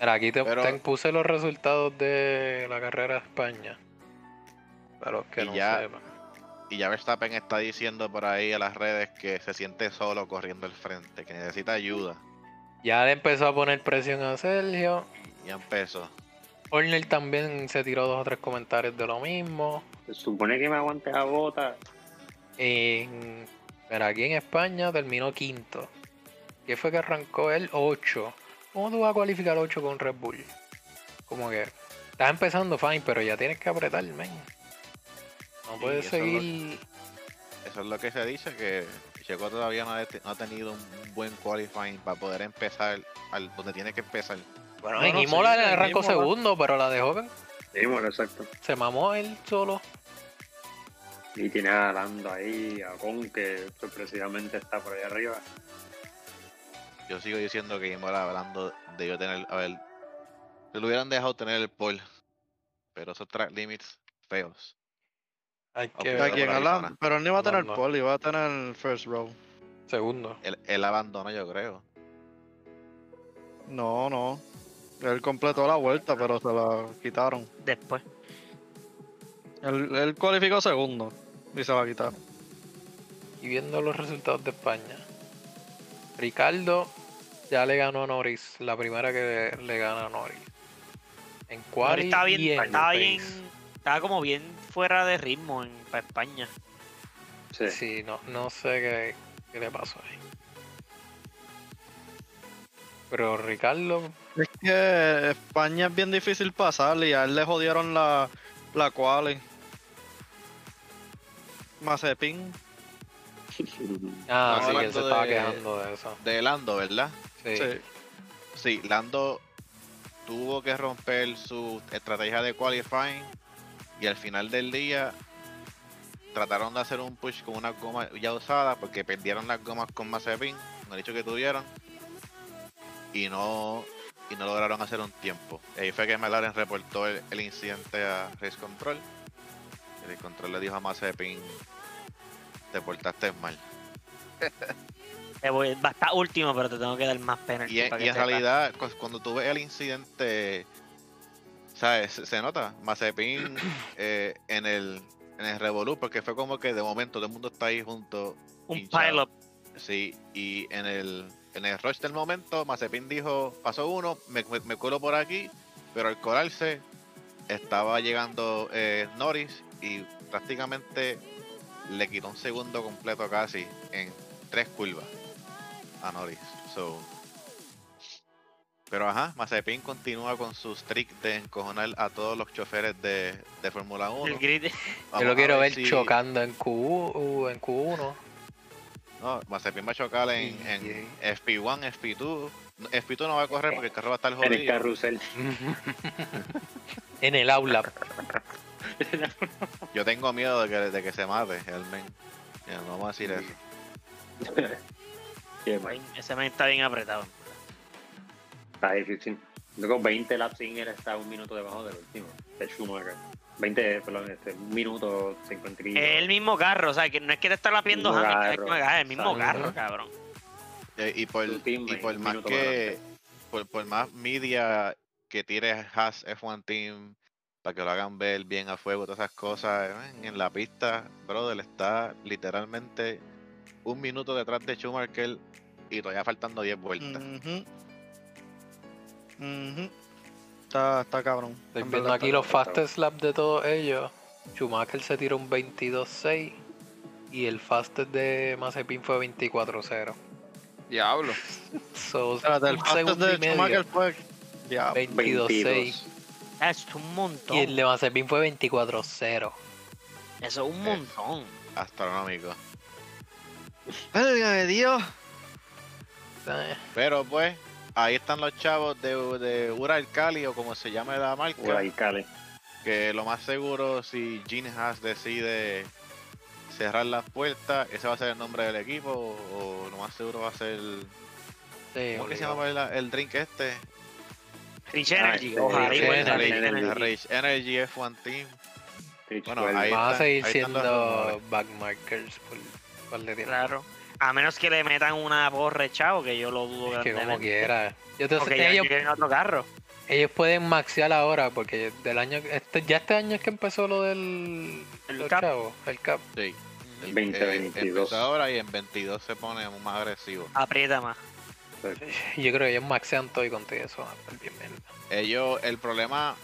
Mira, aquí te, Pero- te puse los resultados de la carrera de España. Para los que Y no ya- sepan. Y ya Verstappen está diciendo por ahí a las redes que se siente solo corriendo al frente, que necesita ayuda. Ya le empezó a poner presión a Sergio. Ya empezó. Horner también se tiró dos o tres comentarios de lo mismo. Se supone que me aguante la bota. En, pero aquí en España terminó quinto. ¿Qué fue que arrancó él? 8. ¿Cómo tú vas a cualificar 8 con Red Bull? Como que estás empezando fine, pero ya tienes que apretar, men. No Sí, puedes lo- seguir. Eso es lo que se dice, que Checo todavía no ha, te- no ha tenido un buen qualifying para poder empezar al donde tiene que empezar. Bueno, No, en no, Imola sí, le en arrancó Imola. segundo, pero la dejó bueno, exacto. se mamó él solo. Y tiene a Lando ahí, a Con, que sorpresivamente está por ahí arriba. Yo sigo diciendo que Imola hablando de yo tener. A ver. Se lo hubieran dejado tener el pole. Pero esos track limits feos. Hay que Pero ¿A quién? por ahí Alan- suena. Pero él no iba a tener pole, iba a tener first row. segundo. Él, él abandonó, yo creo. No, no. Él completó la vuelta, pero se la quitaron. Después. Él, él cualificó segundo y se va a quitar. Y viendo los resultados de España. Ricardo ya le ganó a Norris, la primera que le, le gana a Norris. En Pero quali estaba bien, y en estaba pace. bien, estaba como bien fuera de ritmo en, para España. Sí. Sí, no, no sé qué, qué le pasó ahí. Pero Ricardo, Es que España es bien difícil pasar y a él le jodieron la, la quali. Mazepin. ah, sí, él se estaba de- quejando de eso. De Lando, ¿verdad? Sí. Sí. Sí, Lando tuvo que romper su estrategia de qualifying y al final del día trataron de hacer un push con una goma ya usada porque perdieron las gomas con Mazepin, con el hecho que tuvieron y no y no lograron hacer un tiempo. Ahí fue que McLaren reportó el, el incidente a Race Control. Race Control le dijo a Mazepin, te portaste mal. Te voy, va a estar último, pero te tengo que dar más pena. Y, en- y en realidad, cu- cuando tú ves el incidente, ¿sabes? Se, se nota. Mazepin eh, en el en el Revolut, porque fue como que de momento todo el mundo está ahí junto. Un hinchado. pilot. Sí, y en el, en el rush del momento, Mazepin dijo: pasó uno, me, me, me cuelo por aquí, pero al colarse, estaba llegando eh, Norris y prácticamente le quitó un segundo completo casi en tres curvas a Norris. So, pero ajá, Mazepin continúa con su streak de encojonar a todos los choferes de, de Fórmula 1. El grid. Yo lo quiero ver si- chocando en, Q, en Q1. No, Mazepin va a chocar en, en FP1, FP2. No, FP2 no va a correr porque el carro va a estar En el jodido. carrusel. en el aula. Yo tengo miedo de que, de que se mate el men. Ya, no vamos a decir eso. Ese men está bien apretado. Está difícil. Luego 20 laps sin él está un minuto debajo del último. De Schumacher. 20, perdón, este, un minuto 50 y Es el mismo carro, o sea, que no es que te está lapiendo Hamilton, es es el mismo carro, cabrón. Eh, Y por, y por más que por, por más media que tire Haas F1 Team para que lo hagan ver bien a fuego, todas esas cosas, eh, en la pista, brother, está literalmente un minuto detrás de Schumacher y todavía faltando 10 vueltas. Ujú. Ujú. Está, está cabrón. Estoy En viendo verdad aquí está los cabrón. fastest lap de todos ellos. Schumacher se tiró un 22.6 y el fastest de Mazepin fue 24.0. Diablo. So, Espérate, el fastest segundo de medio. Schumacher fue. Ya, 22.6 Ah, Eso es un montón. y el de Mazepin fue 24.0. Eso es un montón. Astronómico. ¡Válgame Dios! Eh, Pero pues, ahí están los chavos de, de Ural Cali o como se llame la marca. Uray Cali. que lo más seguro si Gene Haas decide cerrar las puertas, ese va a ser el nombre del equipo o, o lo más seguro va a ser sí, ¿cómo que se llama el, el drink este? Rich Ah, Energy, este, ojalá Rich Energy. Energy F1 Team. Rich Bueno, Wells. ahí Van a están- seguir ahí están los siendo backmarkers por tiempo. Claro. A menos que le metan una porre, chavo, que yo lo dudo Es que como quiera. Yo te Porque ellos, tienen otro carro. ellos pueden maxear ahora porque del año este, ya este año es que empezó lo del El cap. chavos, el cap. Sí. El- 2022. eh, empezó ahora y en 22 se pone más agresivo. Aprieta más. Yo creo que ellos maxean todo y con todo eso bien. Ellos, el problema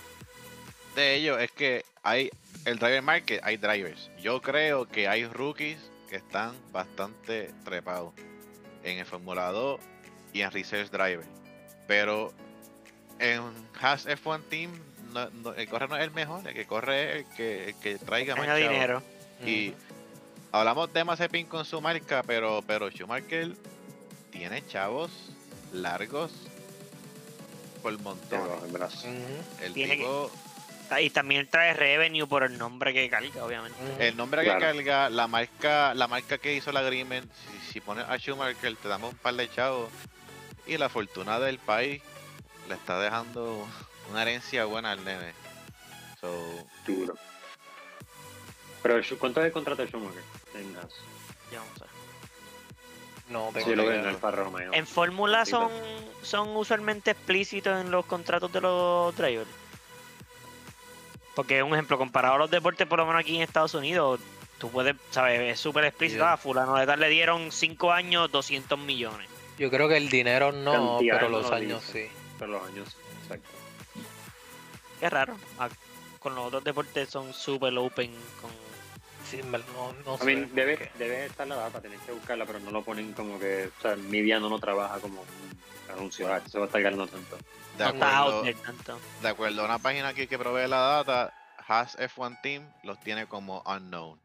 de ellos es que hay el driver market, hay drivers. Yo creo que hay rookies que están bastante trepados en el Fórmula 2 y en Research Driver. Pero en Haas F1 Team, no, no- el corre no es el mejor, el que corre es el que, el que traiga más dinero. Y hablamos de Mazepin con su marca, pero, pero Schumacher tiene chavos largos por montón. el brazo. Ujú, El Tiene que- tipo, Y también trae revenue por el nombre que carga, obviamente. el nombre Claro. que carga, la marca, la marca que hizo el agreement, si, si pones a Schumacher te damos un par de chavos y la fortuna del país le está dejando una herencia buena al nene. So, Duro. Pero, ¿cuánto es el contrato de Schumacher? En Haas. Yo no tengo Sí, lo en Alfa Romeo. En Fórmula son, son usualmente explícitos en los contratos de los drivers. Porque un ejemplo, comparado a los deportes, por lo menos aquí en Estados Unidos, tú puedes, ¿sabes? Es súper explícito. Yeah. Ah, fulano de tal le dieron 5 años, 200 millones. Yo creo que el dinero no, Cantidad pero no los lo años sí. Pero los años, exacto. Qué raro. Ah, Con los otros deportes son súper open con... Sí, no, no A sé. mí, debe, debe estar la data, tenés que buscarla, pero no lo ponen como que, o sea, Media no lo trabaja como un anuncio, ah, se va a estar ganando tanto. De No está out acuerdo, tanto. de acuerdo a una página aquí que provee la data, Haas F1 Team los tiene como unknown.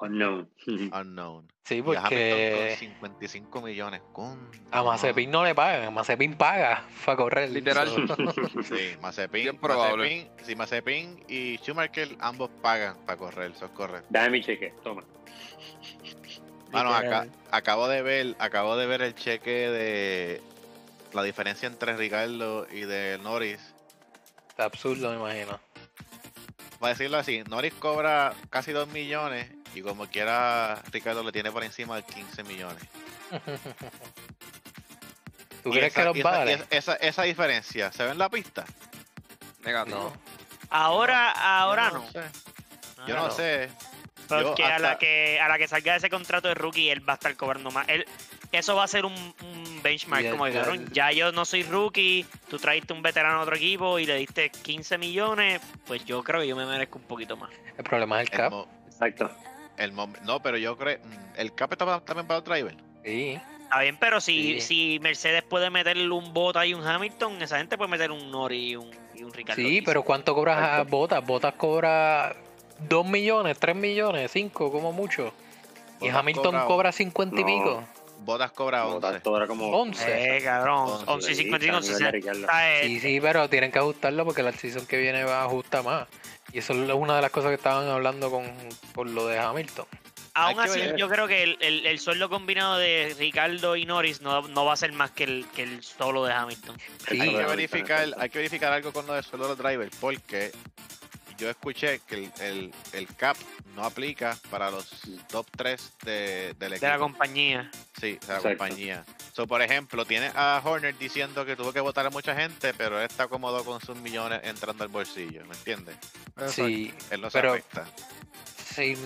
Unknown. Unknown. Sí, porque con 55 millones. Con... a Mazepin no le pagan, a Mazepin paga para correr. Literal. Sí, Mazepin, Bien probable. Mazepin, sí, Mazepin y Schumacher ambos pagan para correr, eso es correcto. Dame mi cheque, toma. Mano, acá, acabo de ver, acabo de ver el cheque de la diferencia entre Ricardo y de Norris. Está absurdo, me imagino. Para decirlo así, Norris cobra casi 2 millones y como quiera Ricardo le tiene por encima de 15 millones. ¿Tú Y crees esa- que los vale? esa, esa, esa diferencia se ve en la pista? Negativo. No. Ahora, ahora Yo no. sé. Ahora Yo no no. sé. Porque a la que a la que salga ese contrato de rookie, él va a estar cobrando más. Él, eso va a ser un, un benchmark, como dijeron, ya yo no soy rookie, tú traiste un veterano a otro equipo y le diste 15 millones, pues yo creo que yo me merezco un poquito más. El problema es el cap. Exacto. el no, pero yo creo. mm, El cap está también para los drivers. Sí. Está bien, pero si, Sí. si Mercedes puede meterle un Bota y un Hamilton, esa gente puede meter un Nori y un, y un Ricardo. Sí, pero ¿cuánto cobras a. Botas? Botas cobra 2 millones, 3 millones, 5 como mucho. Y Hamilton cobra- cobra 50 y No. pico. Botas cobra Como 11. todo era como 11. Eh, cabrón, Once, 11 y 55, Sí, a nivel de 60. Ricardo. eh, Sí, sí, pero tienen que ajustarlo porque la season que viene va a ajustar más. Y eso es una de las cosas que estaban hablando con por lo de Hamilton. Aún así, ver. yo creo que el, el- el sueldo combinado de Ricardo y Norris no, no va a ser más que el, que el solo de Hamilton. Sí. Hay que verificar, hay que verificar algo con lo de sueldo de los drivers, porque yo escuché que el, el, el cap no aplica para los top 3 de, del De equipo. la compañía. Sí, de la Exacto. compañía. So, por ejemplo, tiene a Horner diciendo que tuvo que votar a mucha gente, pero él está cómodo con sus millones entrando al bolsillo, ¿me entiendes? Sí, Él no se Pero- afecta. si,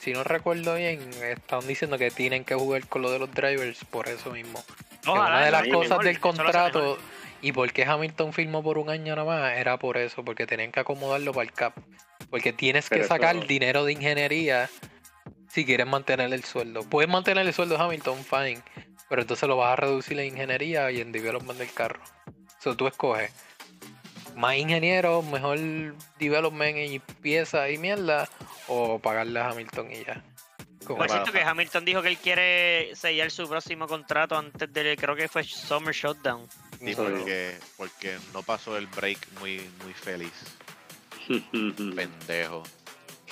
si no recuerdo bien, estaban diciendo que tienen que jugar con lo de los drivers por eso mismo. Ojalá, una de las cosas mejor, del contrato. Y por qué Hamilton firmó por un año nada más era por eso, porque tenían que acomodarlo para el cap. Porque tienes que Pero sacar eso- dinero de ingeniería si quieres mantener el sueldo. Puedes mantener el sueldo de Hamilton, fine, pero entonces lo vas a reducir en ingeniería y en development del carro. So tú escoges más ingenieros, mejor development y piezas y mierda, o pagarle a Hamilton y ya. Como Por para- cierto que Hamilton dijo que él quiere sellar su próximo contrato antes del, creo que fue Summer Shutdown. Porque, porque no pasó el break muy, muy feliz. Pendejo.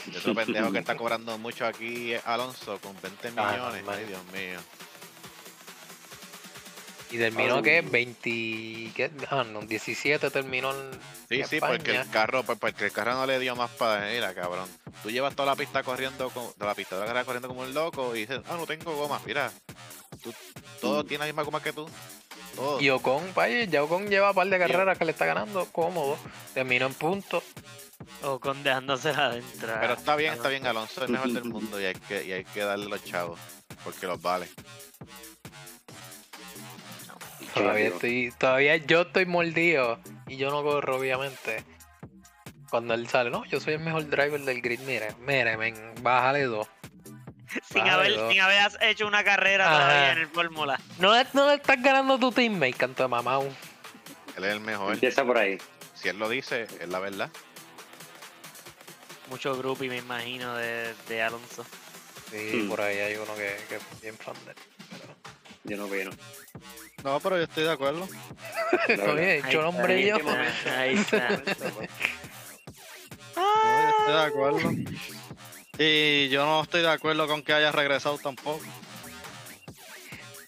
Y otro pendejo que está cobrando mucho aquí es Alonso con 20 Ah, millones. Ay, Dios mío. Y terminó que sí. 20, ¿qué? Ah, no, 17 terminó en Sí, sí, porque el carro, pues, porque el carro no le dio más para mira, cabrón. Tú llevas toda la pista corriendo, con, toda la pista de la carrera corriendo como un loco y dices, ah, no tengo goma, mira. Tú, todo tiene la misma goma que tú. Todo. Y Ocon, vaya, ya Ocon lleva un par de carreras que le está ganando cómodo. Terminó en punto. O con dejándosela adentro. Pero está bien, está bien, Alonso es el mejor del mundo y hay que, y hay que darle los chavos, porque los vale. Todavía estoy, todavía yo estoy mordido y yo no corro, obviamente. Cuando él sale, no, yo soy el mejor driver del grid. Mire, mire, men, bájale dos. sin, Vale, haber, sin haber hecho una carrera Ajá. todavía en el Fórmula. No, le- no estás ganando tu teammate, canto de mamá. Él es el mejor. Empieza por ahí. Si él lo dice, es la verdad. Mucho grupo y me imagino de, de Alonso. Sí, Hmm. por ahí hay uno que, que es bien fan de él. Yo no opino. No, pero yo estoy de acuerdo. Oye, el hombre yo. Ahí está. No, yo estoy de acuerdo. Y yo no estoy de acuerdo con que haya regresado tampoco.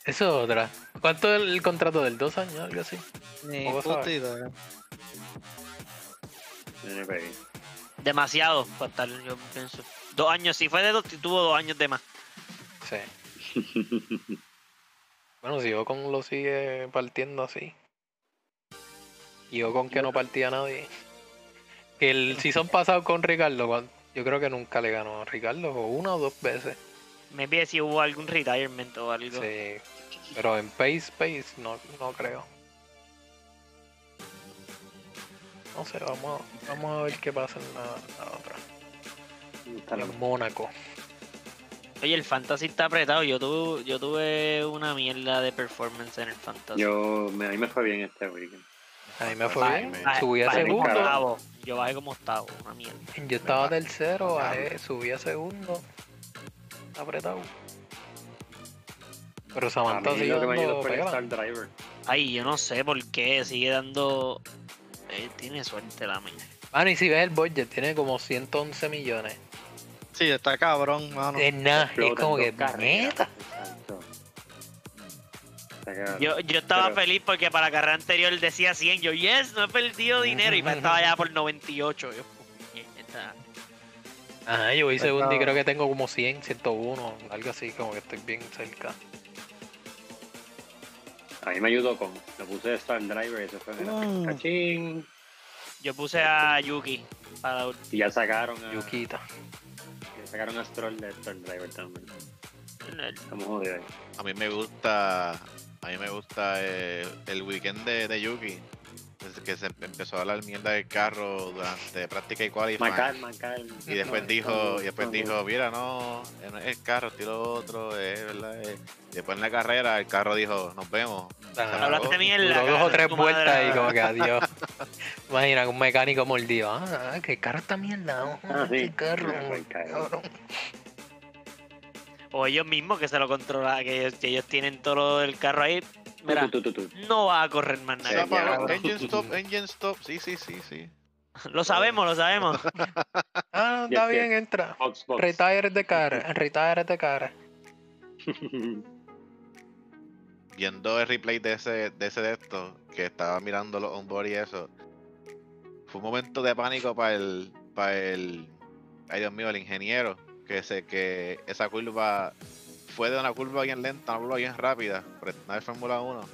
Eso es otra. ¿Cuánto es el contrato del dos años? Algo así. Ni. Demasiado para estar, yo pienso. Dos años, si fue de dos, tuvo dos años de más. Sí. Bueno, si Ocon lo sigue partiendo así. Y Ocon que no partía a nadie. Que el season pasado con Ricardo, yo creo que nunca le ganó a Ricardo, o una o dos veces. Maybe si hubo algún retirement o algo. Sí. Pero en pace, pace, no, no creo. No sé, vamos, a- vamos a ver qué pasa en la, la otra. En Mónaco. Oye, el fantasy está apretado. Yo tuve, yo tuve una mierda de performance en el fantasy. Yo, me, a mí me fue bien este weekend. A mí me fue bien. Subí a bajé segundo. octavo. Yo bajé como octavo, una mierda. Yo estaba tercero, bajé, subí a segundo. Apretado. Pero Samantha sigue lo que me ayudó fue el. Star Driver. Ay, yo no sé por qué sigue dando. Eh, tiene suerte la mía. Mano, y si ves el budget, tiene como 111 millones. Sí, está cabrón, mano. Es nada, es como que neta. Cabrón. Yo, yo estaba Pero- feliz porque para la carrera anterior decía 100. Yo, yes, no he perdido dinero. Y estaba ya por 98. Yo, puñeta. Ajá, yo voy Está- segundo y creo que tengo como 100, 101, algo así, como que estoy bien cerca. A mí me ayudó con. Me puse Star Driver y eso fue. Mm. cachín. Yo puse a Yuki para Y ya sacaron a. Yuquita. Sacaron a Stroll de Star Driver también. Estamos jodidos ahí. A mí me gusta, a mí me gusta eh, el weekend de, de Yuki. Que se empezó a hablar mierda del carro durante práctica y qualifying. Macal, Macal. Y después dijo, y después dijo, mira, no, no es el carro, lo otro, es verdad. eh". Después en la carrera el carro dijo, nos vemos. Ah, Hablaste mierda. Dos o tres vueltas madre. y como que adiós. Imagina un mecánico mordido. Ah, que el carro está mierda. Ah, sí. Qué carro. Ah, carro. cabrón. O ellos mismos que se lo controlan, que ellos, que ellos tienen todo el carro ahí. Mira, no va a correr más cabrón. engine stop, engine stop, sí, sí, sí, sí. Lo sabemos, lo sabemos. Ah, Yes, está yes. bien, entra. Box, box. Retire de cara. Retire de cara. Viendo el replay de ese, de ese de esto, que estaba mirando los onboard y eso, fue un momento de pánico para el, para el, ay Dios mío, el ingeniero, que se, que esa curva fue de una curva bien lenta a una curva bien rápida, por una de Fórmula 1.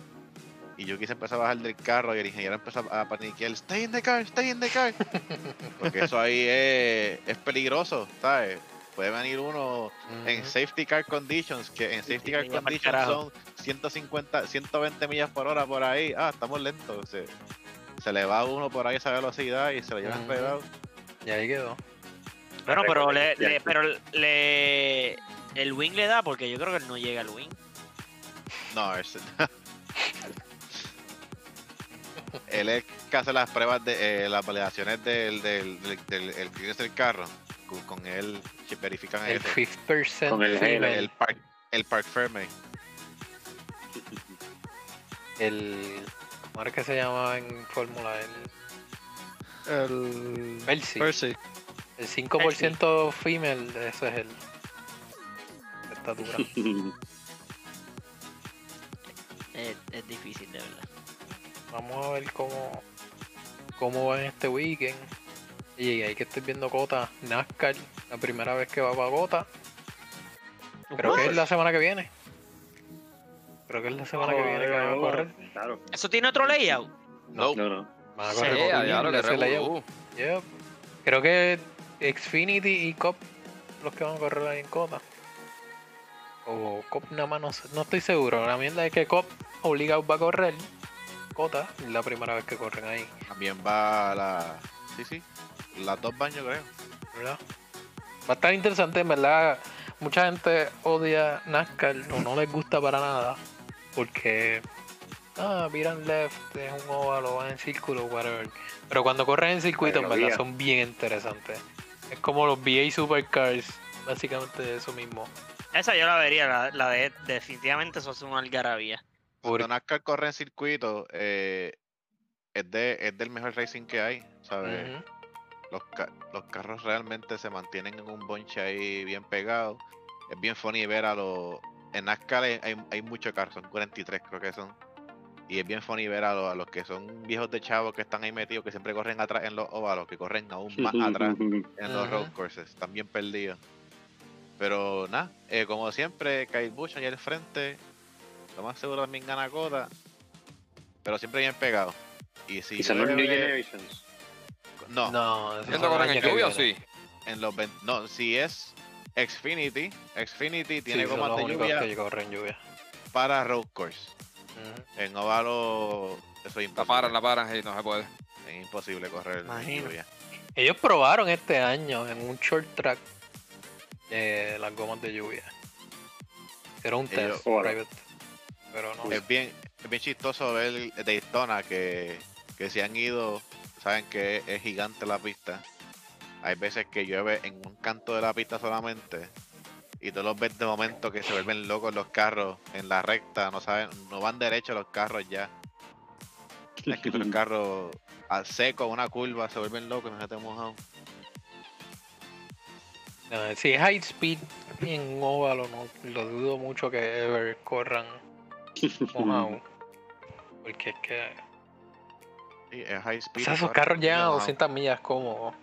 Y Yuki se empezó a bajar del carro y el ingeniero empezó a paniquear, stay in the car, stay in the car. Porque eso ahí es, es peligroso, ¿sabes? Puede venir uno en safety car conditions, que en safety car conditions son 150, 120 millas por hora por ahí. Ah, estamos lentos. Se, se le va uno por ahí a esa velocidad y se lo lleva Ujú. enredado. Y ahí quedó. Bueno, pero le, pero le el wing le da porque yo creo que él no llega al wing. No, ese- Él es que hace las pruebas de eh, las validaciones del, del, del, del- el que es el carro. Con, con él que verifican El eso. 5% Con el El, female. el park, el park Ferme. El. ¿Cómo era que se llama en Fórmula? El. El. Percy. Percy. El 5% female, eso es el. Es, es difícil, de verdad. Vamos a ver cómo. cómo va en este weekend. Y ahí que estoy viendo Cota, NASCAR, la primera vez que va para Cota. Creo que es la semana que viene. Creo que es la semana que viene que van a correr. Claro. ¿Eso tiene otro layout? No, No, no. Van a Sí, correr por ya lo que ese layout. revolú. Yep. Creo que Xfinity y Cop los que van a correr ahí en Cota. O Cop nada más, no, sé, no estoy seguro. La mierda es que Cop obligado va a correr. Cota es la primera vez que corren ahí, también va la. Sí, sí. Las dos baños, creo. ¿verdad? Va a estar interesante, en verdad. Mucha gente odia NASCAR o no les gusta para nada. Porque. Ah, miran left, es un óvalo, van en círculo, whatever. Pero cuando corren en circuito, en verdad, son bien interesantes. Es como los VA Supercars, básicamente eso mismo. Esa yo la vería, la, la de definitivamente eso es una algarabía. Por- Cuando NASCAR corre en circuito, eh, es, de, es del mejor racing que hay, ¿sabes? Los, ca- los carros realmente se mantienen en un bonche ahí bien pegado. Es bien funny ver a los... En NASCAR hay, hay, hay muchos carros, son 43 creo que son. Y es bien funny ver a, los- a los que son viejos de chavos que están ahí metidos, que siempre corren atrás en los óvalos, que corren aún más atrás en los road Ajá. courses, están bien perdidos. Pero nada, eh, como siempre, Kyle Busch ahí al frente, lo más seguro también gana Coda, pero siempre bien pegado. Y si Y son los New Generations. no, No, esos ¿Esto son corren el en lluvia o sí? en los 20 no, si es Xfinity, Xfinity tiene Sí, gomas de lluvia que lluvia. para road course. Ujú. En ovalo eso es La imposible. paran, la paran y no se puede. Es imposible correr en Imagino. lluvia. Ellos probaron este año en un short track eh, las gomas de lluvia. Era un Ellos- test private. Pero no. Es bien, es bien chistoso ver Daytona que, que se han ido, saben que es gigante la pista. Hay veces que llueve en un canto de la pista solamente y tú los ves de momento que se vuelven locos los carros en la recta, no saben, no van derechos los carros ya. Es que los carros al seco, una curva, se vuelven locos y no se te mojan. No, si es high speed en óvalo, no lo dudo mucho que ever corran mojado. Porque es que. Sí, es high O speed. sea, esos carros llegan a mojado. 200 millas como.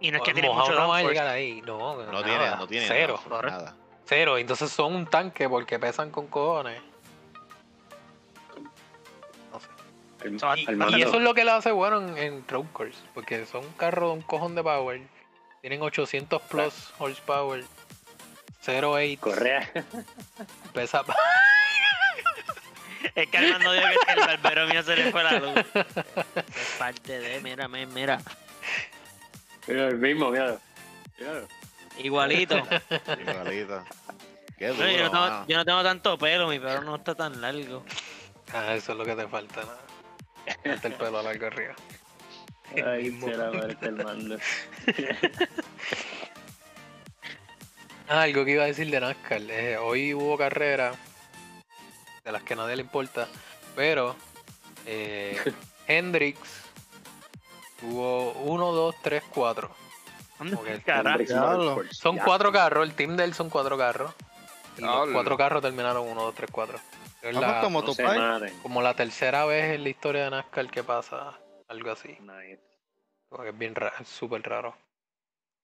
Y no es que tiene mucho no va a llegar ahí. No, No nada, tiene, no tiene Cero. nada, nada. Cero. Entonces son un tanque porque pesan con cojones. El y- eso es lo que le hace bueno en, en road course. Porque son carros de un cojón de power. Tienen 800 plus horsepower. 0.8. Correa. Pesa. Es que Armando dijo que el barbero mío se le fue la luz. Es parte de, mira, mira, mira. El mismo, míralo. Míralo. Igualito. Igualito. Qué No, yo, no tengo, mano. yo no tengo tanto pelo, mi pelo no está tan largo. ah, eso es lo que te falta. ¿no? Falta el pelo largo arriba. Ay, mismo. será verte el mando. Ah, algo que iba a decir de NASCAR. eh, hoy hubo carreras de las que a nadie le importa, pero eh, Hendrix tuvo 1, 2, 3, 4. ¿Dónde Ok, carajo? Hendrix Diablo. Motorsports. Son Ya. cuatro carros, el team de él son cuatro carros. Y los cuatro carros terminaron 1, 2, 3, 4. Es Ah, la- pues como No como la tercera vez en la historia de NASCAR que pasa algo así. Nice. Porque es bien raro, es súper raro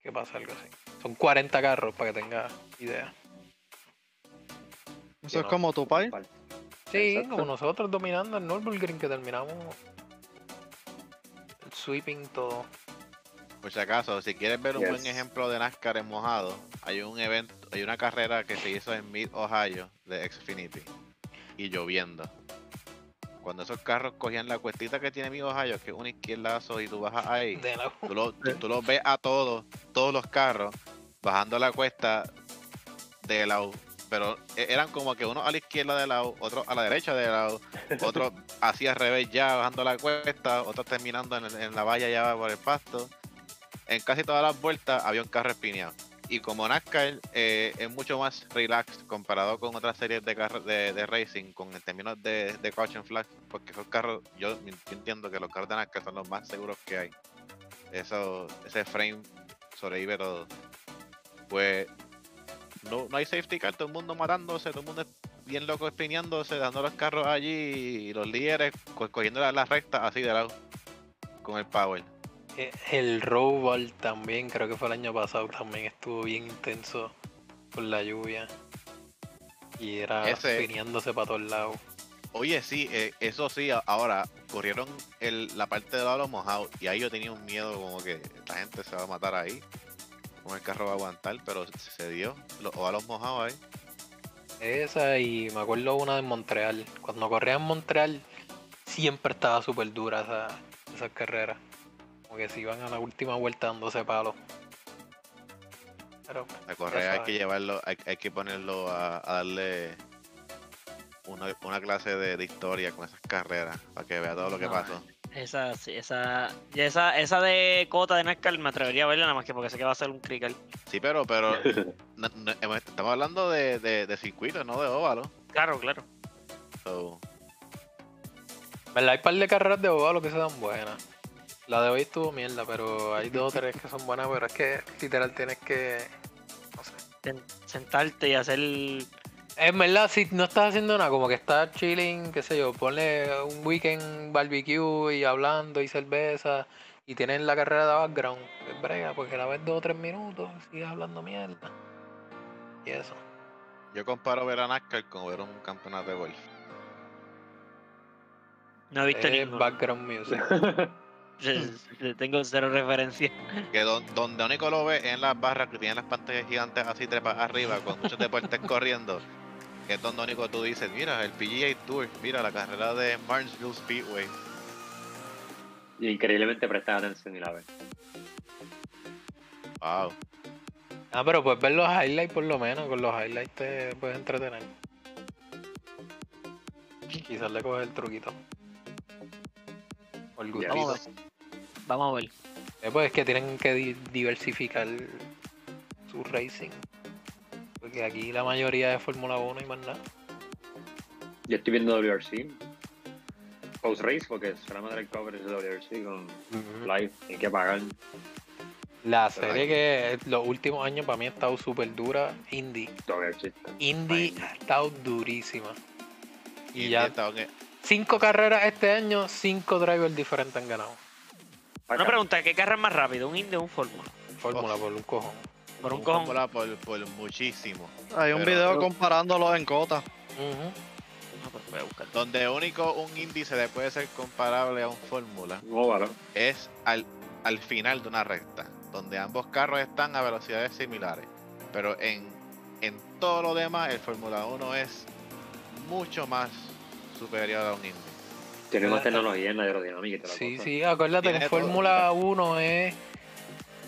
que pasa algo así. Son 40 carros para que tengas idea. Eso es no- como tu pai. Sí, Exacto. como nosotros dominando el Nürburgring que terminamos el sweeping todo. Por si acaso, si quieres ver un buen ejemplo de NASCAR en mojado, hay un evento, hay una carrera que se hizo en Mid Ohio de Xfinity y lloviendo. Cuando esos carros cogían la cuestita que tiene Mid Ohio, que es un izquierdazo y tú bajas ahí, De la- tú, lo- tú- los ves a todos, todos los carros bajando la cuesta de lado, pero e- eran como que uno a la izquierda de lado, otro a la derecha de lado, otro hacia al revés ya bajando la cuesta, otros terminando en, en la valla ya por el pasto. En casi todas las vueltas había un carro espineado. Y como NASCAR eh, es mucho más relax comparado con otras series de, de, de racing, con en términos de, de caution flag, porque esos carros, yo, entiendo que los carros de NASCAR son los más seguros que hay. Eso, ese frame sobrevive todo. Pues no, hay safety car, todo el mundo matándose, todo el mundo bien loco espineándose, dando los carros allí y los líderes co- cogiendo las, las rectas así de lado con el power. El Roval también, creo que fue el año pasado, también estuvo bien intenso con la lluvia. Y era Ese- para todos lados. Oye, sí, eh, eso sí, ahora corrieron el, la parte de lado mojado y ahí yo tenía un miedo como que la gente se va a matar ahí. Como el carro va a aguantar, pero se dio. Los ovalos mojados ahí. Esa y me acuerdo una en Montreal. Cuando corría en Montreal siempre estaba súper dura esa, esas carreras. Como que se iban a la última vuelta dándose palos. Pero La correa hay que llevarlo, hay, hay que ponerlo a, a darle una, una clase de, de historia con esas carreras para que vea todo lo que No, pasó. Esa, sí, esa, y esa, esa de cota de NASCAR me atrevería a verla nada más que porque sé que va a ser un crical. Sí, pero, pero no- no- hemos- estamos hablando de, de, de circuitos, no de óvalos. Claro, claro. So, ¿Verdad? Hay par de carreras de abogado que se dan buenas. La de hoy estuvo mierda, pero hay dos o tres que son buenas, pero es que literal tienes que. No sé. Sen- Sentarte y hacer. En verdad, si no estás haciendo nada, como que estás chilling, qué sé yo, ponle un weekend barbecue y hablando y cerveza y tienes la carrera de background, pues brega, porque la ves dos o tres minutos, sigues hablando mierda. Y eso. yo comparo ver a NASCAR con ver un campeonato de golf. No he visto Es ninguno. background music. Le Tengo cero referencia. Que don- donde único lo ve es en las barras que tienen las pantallas gigantes así trepas arriba, con muchos deportes corriendo. Que es donde único tú dices, mira, el PGA Tour, mira la carrera de Martinsville Speedway. Y increíblemente prestas atención y la ves. Wow. Ah, pero puedes ver los highlights por lo menos, con los highlights te puedes entretener. Quizás le coges el truquito. Gustito. Vamos a ver. Eh, pues es que tienen que di- diversificar su racing. Porque aquí la mayoría es Fórmula 1 y más nada. Yo estoy viendo WRC. Post race, porque solamente el coverage de WRC con live. Hay que pagar. La serie que los últimos años para mí ha estado súper dura, Indy. WRC. Indy ha estado durísima. Y, Y ya está cinco carreras este año, cinco drivers diferentes han ganado. Una pregunta, ¿qué carro es más rápido? ¿Un Indy o un Fórmula? Fórmula por un cojón. Por un un cojón. Fórmula por, por muchísimo. Hay un Pero- video comparándolos en cota. No, pues. Donde único un índice le puede ser comparable a un Fórmula No, vale. es al, al final de una recta, donde ambos carros están a velocidades similares. Pero en, en todo lo demás, el Fórmula 1 es mucho más superior a un Indy. Más tecnología en aerodinámica y toda la Sí, cosa. sí, acuérdate que Tiene en todo. Fórmula 1 es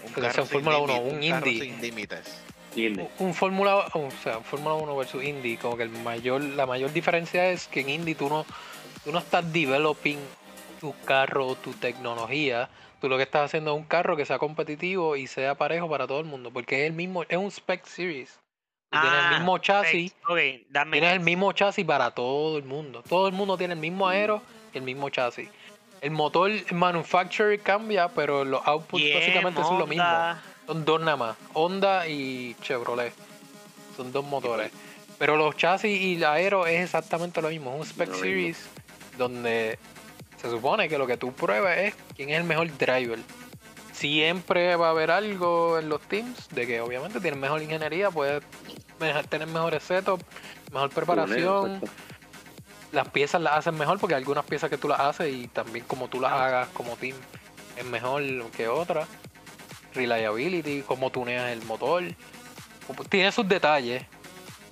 Un carro Fórmula 1, límite, un carro Indy. sin límites. Indy. un Fórmula, o sea, un Fórmula 1 versus Indy, como que el mayor, la mayor diferencia es que en Indy tú no, tú no estás developing tu carro o tu tecnología, tú lo que estás haciendo es un carro que sea competitivo y sea parejo para todo el mundo, porque es el mismo, es un spec series. Tú tienes el Ah, mismo chasis, dame. tienes el mismo chasis para todo el mundo. Todo el mundo tiene el mismo aero y el mismo chasis. El motor manufacturer cambia, pero los outputs básicamente son lo mismo. Honda. Son dos nada más, Honda y Chevrolet. Son dos motores. Pero los chasis y el aero es exactamente lo mismo. Es un spec mismo. series donde se supone que lo que tú pruebas es quién es el mejor driver. Siempre va a haber algo en los teams de que obviamente tienen mejor ingeniería, puedes tener mejores setups, mejor preparación. Las piezas las hacen mejor porque hay algunas piezas que tú las haces y también como tú las hagas como team es mejor que otras. Reliability, cómo tuneas el motor. Tiene sus detalles,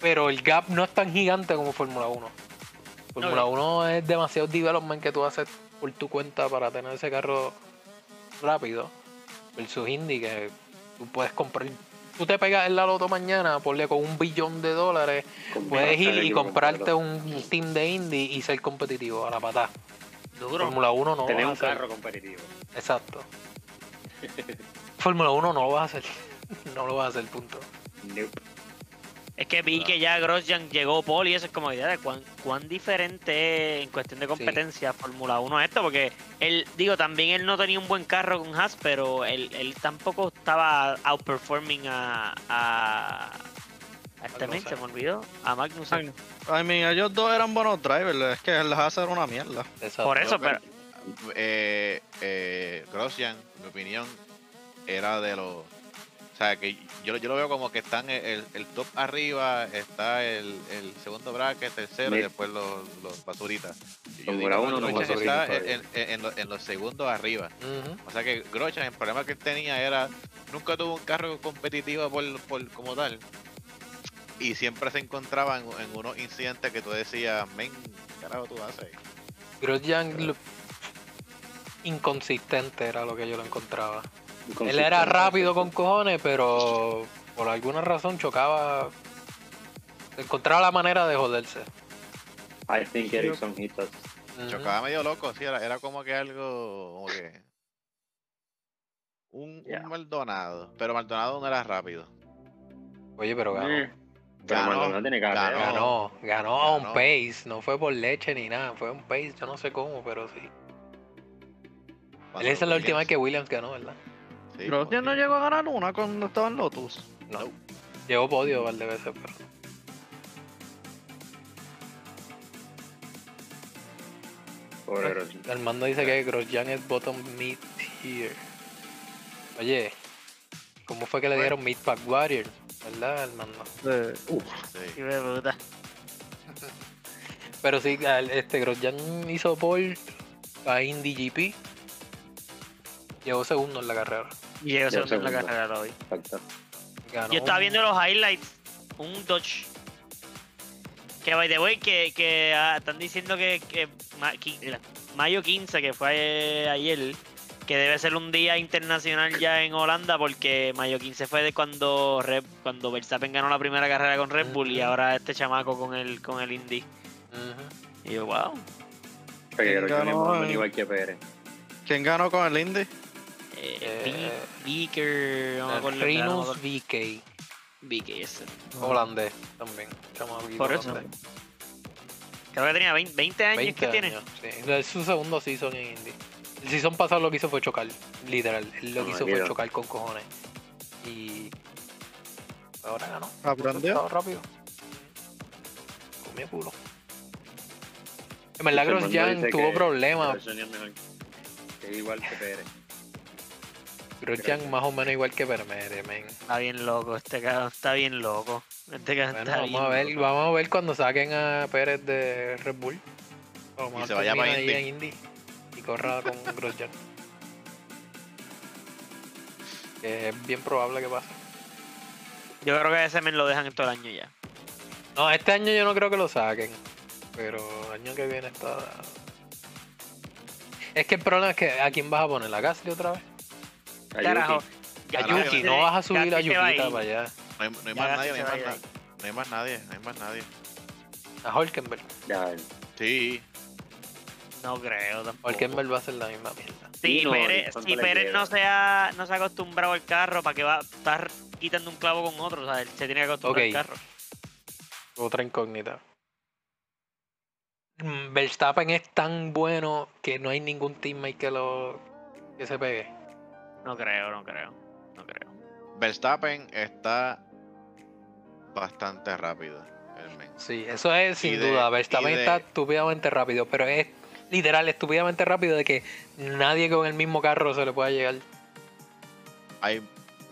pero el gap no es tan gigante como Fórmula 1. Fórmula Ok. 1 es demasiado development que tú haces por tu cuenta para tener ese carro rápido. Versus Indy que tú puedes comprar. Tú te pegas el la loto mañana, ponle con un billón de dólares, Con puedes ir y comprarte un team de Indy y ser competitivo a la patada. Duro. Fórmula 1 no Tener lo un vas a hacer. carro competitivo. Exacto. Fórmula 1 no lo vas a hacer. no lo vas a hacer, punto. Nope. Es que vi que ya Grosjean llegó Paul y eso es como idea de cuán, cuán diferente es en cuestión de competencia Fórmula 1 esto, porque él, digo, también él no tenía un buen carro con Haas, pero él, él tampoco estaba outperforming a, a, a este men, se me olvidó, a Magnussen. I mean, ellos dos eran buenos drivers, es que les hace una mierda. Exacto. Por eso, Yo pero eh, eh, Grosjean, en mi opinión, era de los. O sea, que yo, yo lo veo como que están el, el- el top arriba, está el, el segundo bracket, tercero y después los, los basuritas. Yo digo, uno, los está en, en- en los, en los segundos arriba. O sea que Grosjean, el problema que él tenía era, nunca tuvo un carro competitivo por, por- como tal. Y siempre se encontraba en, unos incidentes que tú decías, men, ¿qué carajo tú haces? Grosjean lo- inconsistente era lo que yo lo encontraba. Él era rápido con cojones, pero por alguna razón chocaba. Encontraba la manera de joderse. I think Ericsson hit us. Chocaba medio loco, sí, era, era como que algo, como que... Un, Yeah. un Maldonado, pero Maldonado no era rápido. Oye, pero ganó. Eh, Pero Ganó, Maldonado tiene carrera. ganó. Ganó, ganó a un Ganó. pace, no fue por leche ni nada, fue un pace, yo no sé cómo, pero sí. Esa es la última vez que Williams ganó, ¿verdad? Sí, Grosjean no sí. llegó a ganar una cuando estaba en Lotus. No. Llegó podio un par de veces, pero. Pobre Grosjean. El mando dice que Grosjean es bottom mid tier. Oye, ¿cómo fue que le dieron mid pack warrior? ¿Verdad, el mando? Sí. Sí. De puta. Pero sí, este Grosjean hizo pole a Indy GP. Llegó segundo en la carrera. Y llegó segundo en la carrera hoy. Exacto. Ganó Yo estaba un- viendo los highlights. Un Dodge. Que by the way, que, que ah, están diciendo que, que ma- qui- mira, mayo 15, que fue eh, ayer, que debe ser un día internacional ya en Holanda, porque mayo 15 fue de cuando Red, cuando Verstappen ganó la primera carrera con Red Bull y ahora este chamaco con el con el Indy. Y yo, wow. Porque ¿Quién es ganó, eh? igual que Pérez. ¿Quién ganó con el Indy? Eh, no me Rinus. VK, Beaker, ese. holandés también. Por eso. holandés. Creo que tenía 20, 20 años 20 que tiene. años, sí. Es su segundo season en Indy. El season pasado lo que hizo fue chocar, literal. Él lo que hizo fue chocar con cojones. Y ahora ganó. Aprendió. Estaba rápido. Comió culo. En verdad, tuvo problemas. Grosjean es mejor. Que es igual que Pérez. Grosjean más o menos igual que Permere, men. Está bien loco, este cabrón está bien loco. Este cabrón Bueno, está vamos bien a ver, loco. vamos a ver cuando saquen a Pérez de Red Bull. Vamos Y a se vaya para ahí Indy. en Indy y corra con Grosjean. Que es bien probable que pase. Yo creo que ese men lo dejan en todo el año ya. No, este año yo no creo que lo saquen. Pero el año que viene está. Es que el problema es que a quién vas a poner la Gasly otra vez. A Carajo. Yuki. No vas a subir a Yukita para allá. No hay, no hay Ya más nadie, no hay más, a ir na- ahí. no hay más nadie, no hay más nadie. A Hulkenberg. Ya, Sí, No creo tampoco. Hulkenberg va a ser la misma mierda. Si Sí, no, Pérez, ¿cuánto si Pérez no se ha, no se ha acostumbrado al carro, ¿para qué va a estar quitando un clavo con otro? O sea, él se tiene que acostumbrar Ok. al carro. Otra incógnita. Mm, Verstappen es tan bueno que no hay ningún teammate que lo que se pegue. No creo, no creo. No creo. Verstappen está bastante rápido. el men. Sí, eso es sin de- duda. Verstappen de- está estúpidamente rápido, pero es literal estúpidamente rápido de que nadie con el mismo carro se le pueda llegar. Hay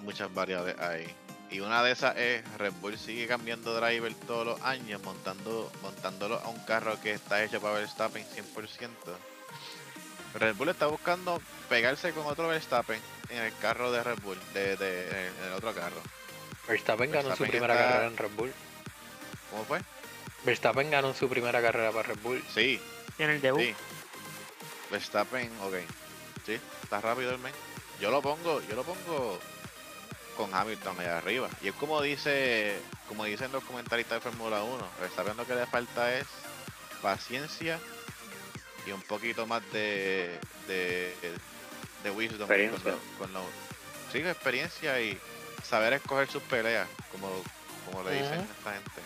muchas variables ahí. Y una de esas es Red Bull sigue cambiando driver todos los años, montando montándolo a un carro que está hecho para Verstappen 100%. Red Bull está buscando pegarse con otro Verstappen en el carro de Red Bull, de, de- en el otro carro. Verstappen ganó su primera está- carrera en Red Bull. ¿Cómo fue? Verstappen ganó su primera carrera para Red Bull. Sí, Tiene el debut. sí. Verstappen, ok. Sí, está rápido el men. Yo lo pongo, yo lo pongo con Hamilton allá arriba. Y es como dice, como dicen los comentaristas de Fórmula 1, Verstappen lo que le falta es paciencia y un poquito más de de, de wisdom Experiencia. con lo- con lo- sí, experiencia y saber escoger sus peleas, como, como le dicen a esta gente.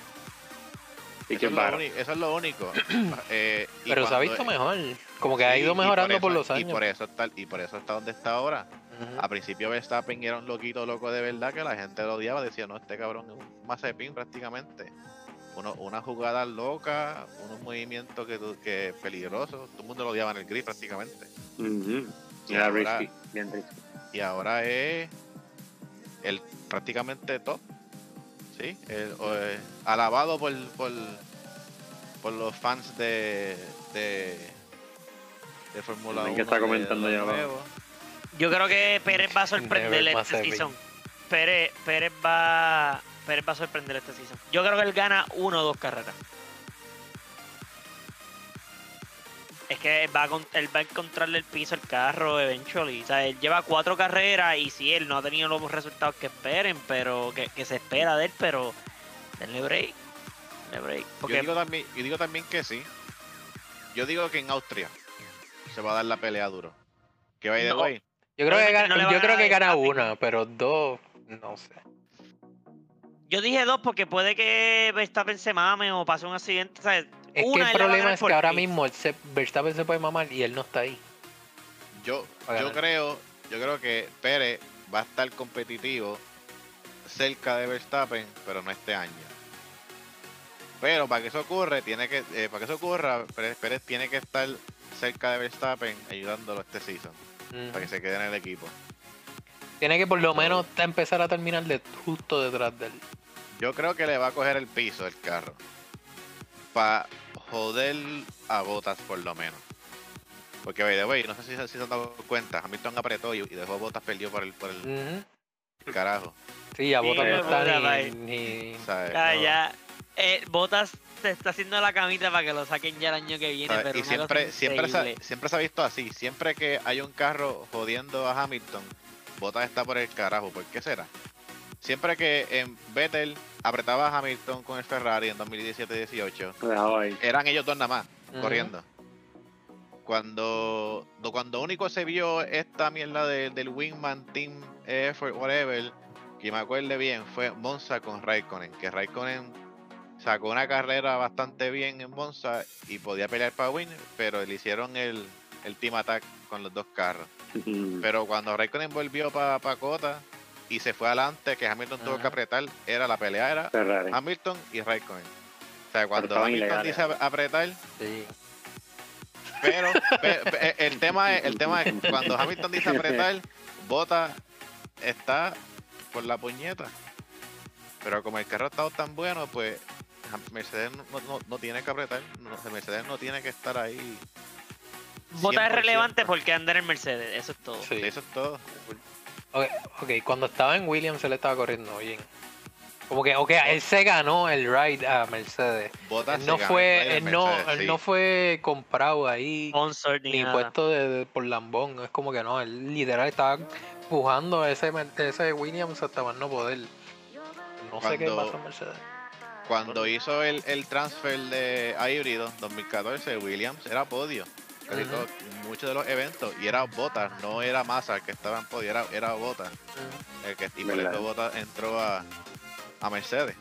Y Eso que es, lo eso es lo único. Eh, y Pero se ha visto mejor. Como que ha ido mejorando por, eso- los años. Y por eso está, y por eso está donde está ahora. Ujú. A principio Verstappen era un loquito loco de verdad que la gente lo odiaba, decía, no, este cabrón es un mazepin prácticamente. Uno, una jugada loca, unos movimientos que, peligrosos, todo el mundo lo odiaba en el grid prácticamente. Y Era ahora- risky, bien risky. Y ahora es el prácticamente top. Sí, el- o, eh, alabado por, por, por los fans de, de, de Fórmula 1. Alguien que está de- comentando de nuevo. Yo creo que Pérez va a sorprender este season. Pérez, Pérez va Pérez va a sorprender este season. Yo creo que él gana uno o dos carreras. Es que él va, a, él va a encontrarle el piso al carro eventually. O sea, él lleva cuatro carreras y sí, él no ha tenido los resultados que esperen, pero que, que se espera de él, pero denle break. Denle break. Yo digo, también, yo digo también que sí. Yo digo que en Austria se va a dar la pelea duro. Que the No. way, Yo creo que no yo creo que gana una, pero dos, no sé. Yo dije dos porque puede que Verstappen se mame o pase un accidente. Es que el problema es que ahora mismo se- Verstappen se puede mamar y él no está ahí. Yo, yo creo, yo creo que Pérez va a estar competitivo cerca de Verstappen, pero no este año. Pero para que eso ocurra, tiene que, eh, para que eso ocurra, Pérez, Pérez tiene que estar cerca de Verstappen ayudándolo este season, Mm. para que se quede en el equipo. Tiene que por lo menos empezar a terminar de justo detrás de él. Yo creo que le va a coger el piso el carro. Para joder a botas por lo menos. Porque, by the way, no sé si, si se han dado cuenta, Hamilton apretó y, y dejó botas perdió por el, por el carajo. Sí, a Sí, Bottas no está bye. ni, ni- ¿sabes? Ya, No. ya. Eh, Botas se está haciendo la camita para que lo saquen ya el año que viene. ¿sabes? Pero Y siempre, siempre, se, siempre se ha visto así. Siempre que hay un carro jodiendo a Hamilton, Bottas está por el carajo. ¿Por qué será? Siempre que en Vettel apretaba a Hamilton con el Ferrari en 2017-18, Lo dejaba ahí. eran ellos dos nada más corriendo. Cuando, do- cuando único se vio esta mierda de- del Wingman Team Effort, whatever, que me acuerde bien, fue Monza con Raikkonen, que Raikkonen sacó una carrera bastante bien en Monza y podía pelear para win, pero le hicieron el, el team attack con los dos carros. Pero cuando Raikkonen volvió para Cota y se fue adelante, que Hamilton tuvo que apretar, era la pelea era Ferrari. Hamilton y Raikkonen. O sea, cuando Hamilton dice ap- apretar, Sí. pero pe- pe- el tema es, el tema es cuando Hamilton dice apretar, Bota está por la puñeta. Pero como el carro ha estado tan bueno, pues Mercedes no, no- no tiene que apretar, no- Mercedes no tiene que estar ahí. Botas es 100%. relevante porque anda en el Mercedes. Eso es todo. Sí. Eso es todo. Ok, ok, cuando estaba en Williams él estaba corriendo bien. Como que, ok, él se ganó el ride a Mercedes. Él se no fue, él no, Mercedes, él sí. no fue comprado ahí ni, puesto de, de- por lambón. Es como que no, él literal estaba empujando ese, ese Williams hasta más no poder. No sé qué pasa en Mercedes. Cuando hizo el, el transfer de a híbrido 2014, Williams era podio. Muchos de los eventos. Y era Bottas, no era Massa el que estaba en podio, era, era Bottas. El que, y por eso Bottas entró a, a Mercedes.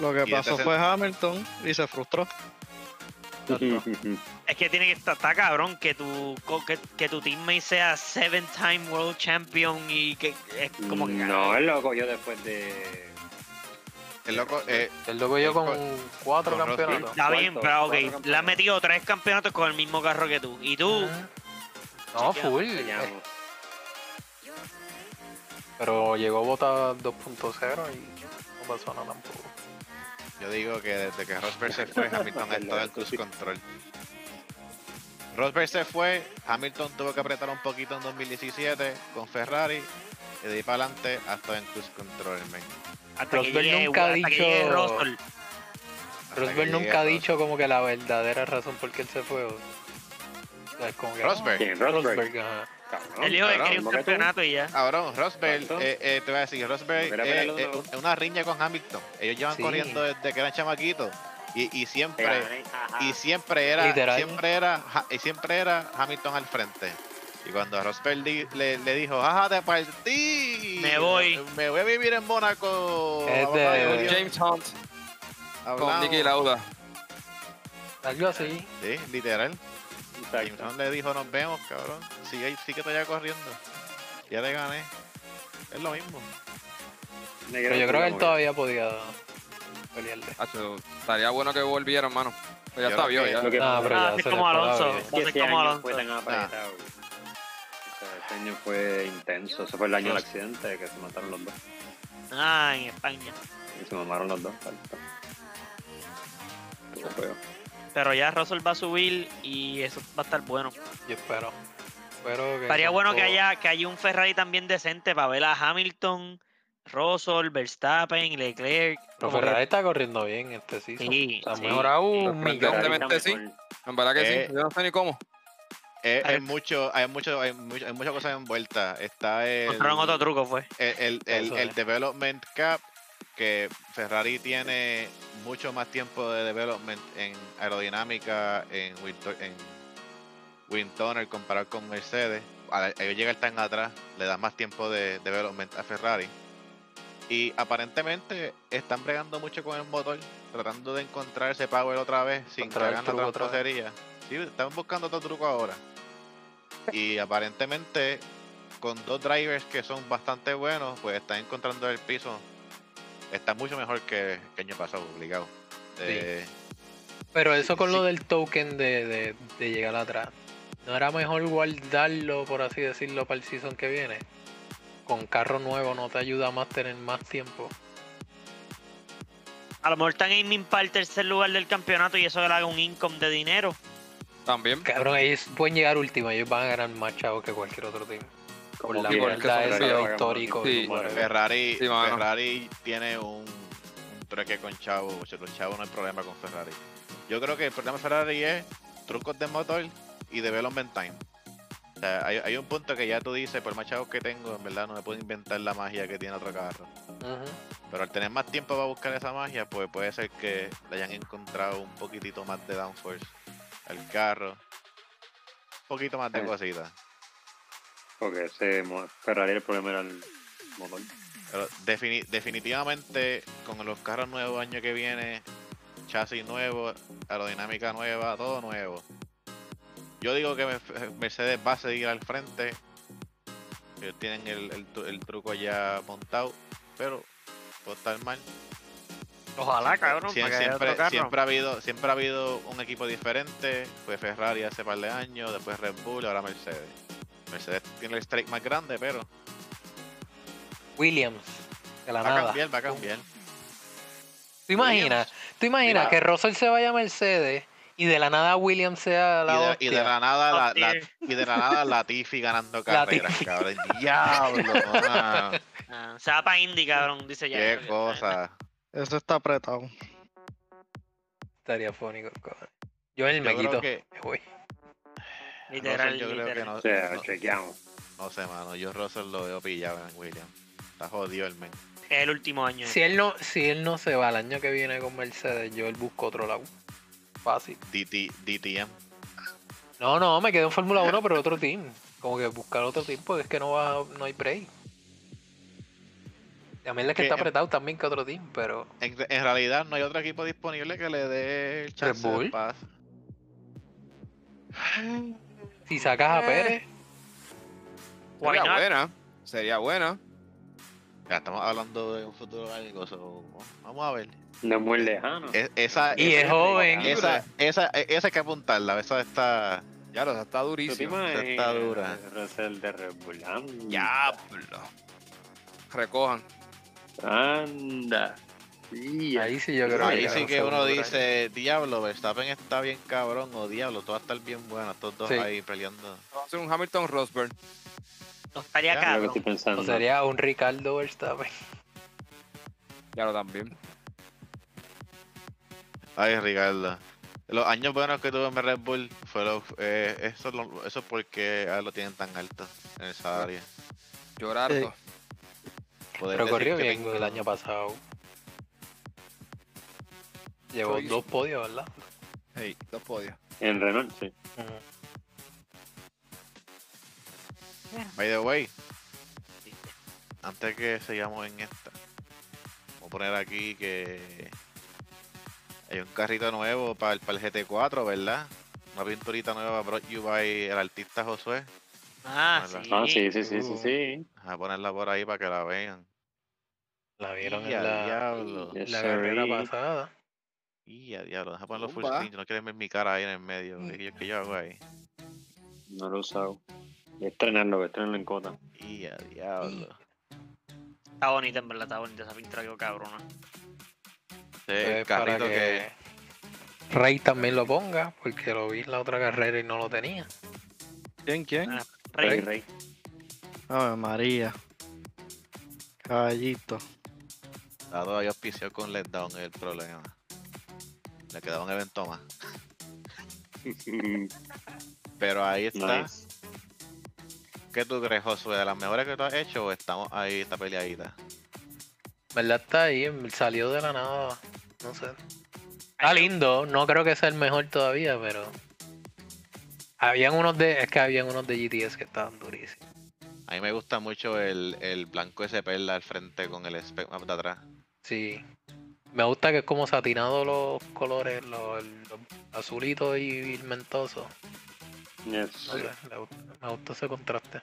Lo que Y pasó este fue Hamilton y se frustró. Es que tiene que estar está cabrón que tu, co- que, que tu teammate sea seven time world champion y que es como que No, él lo cogió después de. El loco, eh, Él lo yo el con co- cuatro con campeonatos. Está bien, Cuarto, pero ok, le has metido tres campeonatos con el mismo carro que tú. Y tú, Ujú. No, full. Eh, Pero llegó Bota 2.0 y no pasó nada tampoco. yo digo que desde que Rosberg se fue, Hamilton ha estado en cruise control. Rosberg se fue, Hamilton tuvo que apretar un poquito en 2017 con Ferrari. Y de ahí para adelante ha estado en cruise control, men. Hasta que Rosberg llegue, nunca ha hasta dicho- Rosberg que nunca llegue ha dicho como que la verdadera razón por qué él se fue. O sea, es como que, Rosberg. ¿Quién? ah, Rosberg. Rosberg, ajá. Cabrón, que cabrón, quería un campeonato y ya. Cabrón, Rosberg, eh, eh, te voy a decir, Rosberg eh, eh, es una riña con Hamilton. Ellos llevan Sí. corriendo desde que eran chamaquitos. Y, y siempre, Ajá. y siempre era, Literal. siempre era, Ja- y siempre era Hamilton al frente. Y cuando Rosberg di- le, le dijo, ajá, te partí. Me voy. Me voy a vivir en Mónaco. Es de- James Hunt con hablamos". Nicky Lauda. Algo así. Sí, literal. James. Hunt le dijo, nos vemos, cabrón. Sigue, sigue todavía corriendo. Ya te gané. Es lo mismo. Pero yo creo que él todavía podía pelearle. Hacho, estaría bueno que volviera, hermano. Pues ya Yo está viejo que- ya. Lo que Ah, pero Ah, ya así se como Alonso. vida. Va a ser ese como Alonso. O sea, ese año fue intenso. Ese fue el año del accidente que se mataron los dos. Ah, en España. Y se mamaron los dos. Pero ya Russell va a subir y eso va a estar bueno. Yo espero. Espero que Estaría bueno que haya, que haya un Ferrari también decente para ver a Hamilton, Russell, Verstappen, Pero Leclerc. que- Ferrari está corriendo bien este season. Sí, ha sí. mejorado un millón. Sí. En verdad que Eh, sí. Yo no sé ni cómo. Eh, Hay- hay mucho, hay mucho, hay mucho, hay muchas cosas envueltas. Está el, otro truco, fue. el, el, el- es. development cap que Ferrari tiene mucho más tiempo de development en aerodinámica, en wind, en wind tunnel comparado con Mercedes. A ellos llegan tan atrás, le da más tiempo de development a Ferrari. Y aparentemente están bregando mucho con el motor, tratando de encontrar ese power otra vez sin cagar en la Sí, están buscando otro truco ahora. Y aparentemente con dos drivers que son bastante buenos, pues están encontrando el piso. Está mucho mejor que, que el año pasado, obligado. Eh, Pero eso con sí. lo del token de, de, de llegar atrás, ¿no era mejor guardarlo, por así decirlo, para el season que viene? Con carro nuevo no te ayuda más tener más tiempo. A lo mejor están aiming para el tercer lugar del campeonato y eso le haga un income de dinero. También. Cabrón, ellos pueden llegar última, ellos van a ganar más chavos que cualquier otro team. Por la ese Ferrari haga histórico. Sí. Ferrari, Sí. Ferrari tiene un, un trueque con Chavo. o sea, Los chavos no hay problema con Ferrari. Yo creo que el problema de Ferrari es trucos de motor y development time. O sea, hay, hay un punto que ya tú dices, por más chavos que tengo, en verdad no me puedo inventar la magia que tiene otro carro. Pero al tener más tiempo para buscar esa magia, pues puede ser que le hayan encontrado un poquitito más de downforce al carro. Un poquito más de cositas. Porque ese Ferrari el problema era el motor. Pero defini- definitivamente con los carros nuevos año que viene, chasis nuevo, aerodinámica nueva, todo nuevo. Yo digo que Mer- Mercedes va a seguir al frente. Ellos tienen el, el el truco ya montado, pero puede estar mal. Ojalá, cabrón, Sie- para siempre, ha habido siempre ha habido un equipo diferente. Fue Ferrari hace par de años, después Red Bull, ahora Mercedes. Mercedes tiene el strike más grande, pero Williams, de la va a nada. cambiar, va a cambiar. ¿Tú imaginas? ¿Tú imaginas Mira. que Russell se vaya a Mercedes y de la nada Williams sea la y, de, hostia? y de la nada la, la- y de la nada Latifi ganando carreras, Latifi. cabrón. Diablo. Ah, se va para Indy, cabrón, dice ya. Qué cosa. Eso está apretado. Estaría fónico, cojones. Yo en el Yo mequito. que- me voy. Literal, Russell yo creo que no, O sea, no, chequeamos. no sé, mano. Yo Russell lo veo pillado en Williams. Está jodido el men. Es el último año. Si él no, si él no se va el año que viene con Mercedes, yo él busco otro lado. Fácil. DT, DTM. No, no, me quedo en Fórmula 1, pero otro team. Como que buscar otro team, porque es que no va, no hay break. Mí es que Que está en- apretado también que otro team, pero En, en realidad no hay otro equipo disponible que le dé el chance Bull. de paz. si sacas a Eh. Pérez, Sería not? buena. Sería buena. Ya estamos hablando de un futuro algo. so, vamos a ver. No es muy lejano. E- esa, Y esa- es joven. Esa, esa, esa hay que apuntarla. Esa está. Ya lo está ¿Tú te durísimo. imaginas? está dura. Russell de Red Bull. Diablo. Recojan. Anda. Sí, ahí sí yo creo Ahí que sí no que uno dice, diablo, Verstappen está bien cabrón, o diablo, todo va a estar bien bueno, estos dos Sí. ahí peleando. Va a ser un Hamilton Rosberg. No estaría Ya, cabrón. estoy pensando. O sería un Ricardo Verstappen. Ya lo también. Ay, Ricardo. Los años buenos que tuve en Red Bull fue lo, eh, eso, lo- eso es porque a él lo tienen tan alto en esa área. Llorar. Sí. Poder Pero corrió que bien tengo- el año pasado. Llevó Soy- dos podios, ¿verdad? Hey, dos podios. En Renault, sí. By the way, antes que sigamos en esta, voy a poner aquí que hay un carrito nuevo para el, para el GT4, ¿verdad? Una pinturita nueva brought you by el artista Josué. Ah, sí. Ah, sí, sí, sí, sí, Uh. sí. A ponerla por ahí para que la vean. La vieron en la, diablo. Yes, la carrera pasada. Y a diablo, deja ponerlo full Zumba. screen, yo no quiero ver mi cara ahí en el medio. ¿Qué, yo- qué yo hago ahí? No lo he usado. Voy a estrenarlo, voy a estrenarlo en cota. Y a diablo. Está bonita, en verdad, está bonita esa pintura, quedó cabrona. Sí, Es el para carrito que... Rey también lo ponga, porque lo vi en la otra carrera y no lo tenía. ¿Quién, quién? Rey, Rey, rey. Ave María. Caballito. Está todavía auspició con letdown es el problema. Le quedaba un evento más. Pero ahí está. nice. ¿Qué tú crees, Josué? ¿De las mejores que tú has hecho o estamos ahí, esta peleadita? ¿Verdad? Está ahí, salió de la nada. No sé. Está lindo, no creo que sea el mejor todavía, pero. Habían unos de. Es que habían unos de GTS que estaban durísimos. A mí me gusta mucho el, el blanco ese perla al frente con el spec map de atrás. Sí. Me gusta que es como satinado los colores, los, los azulitos y el mentoso. Yes. No sé, me gusta, me gusta ese contraste.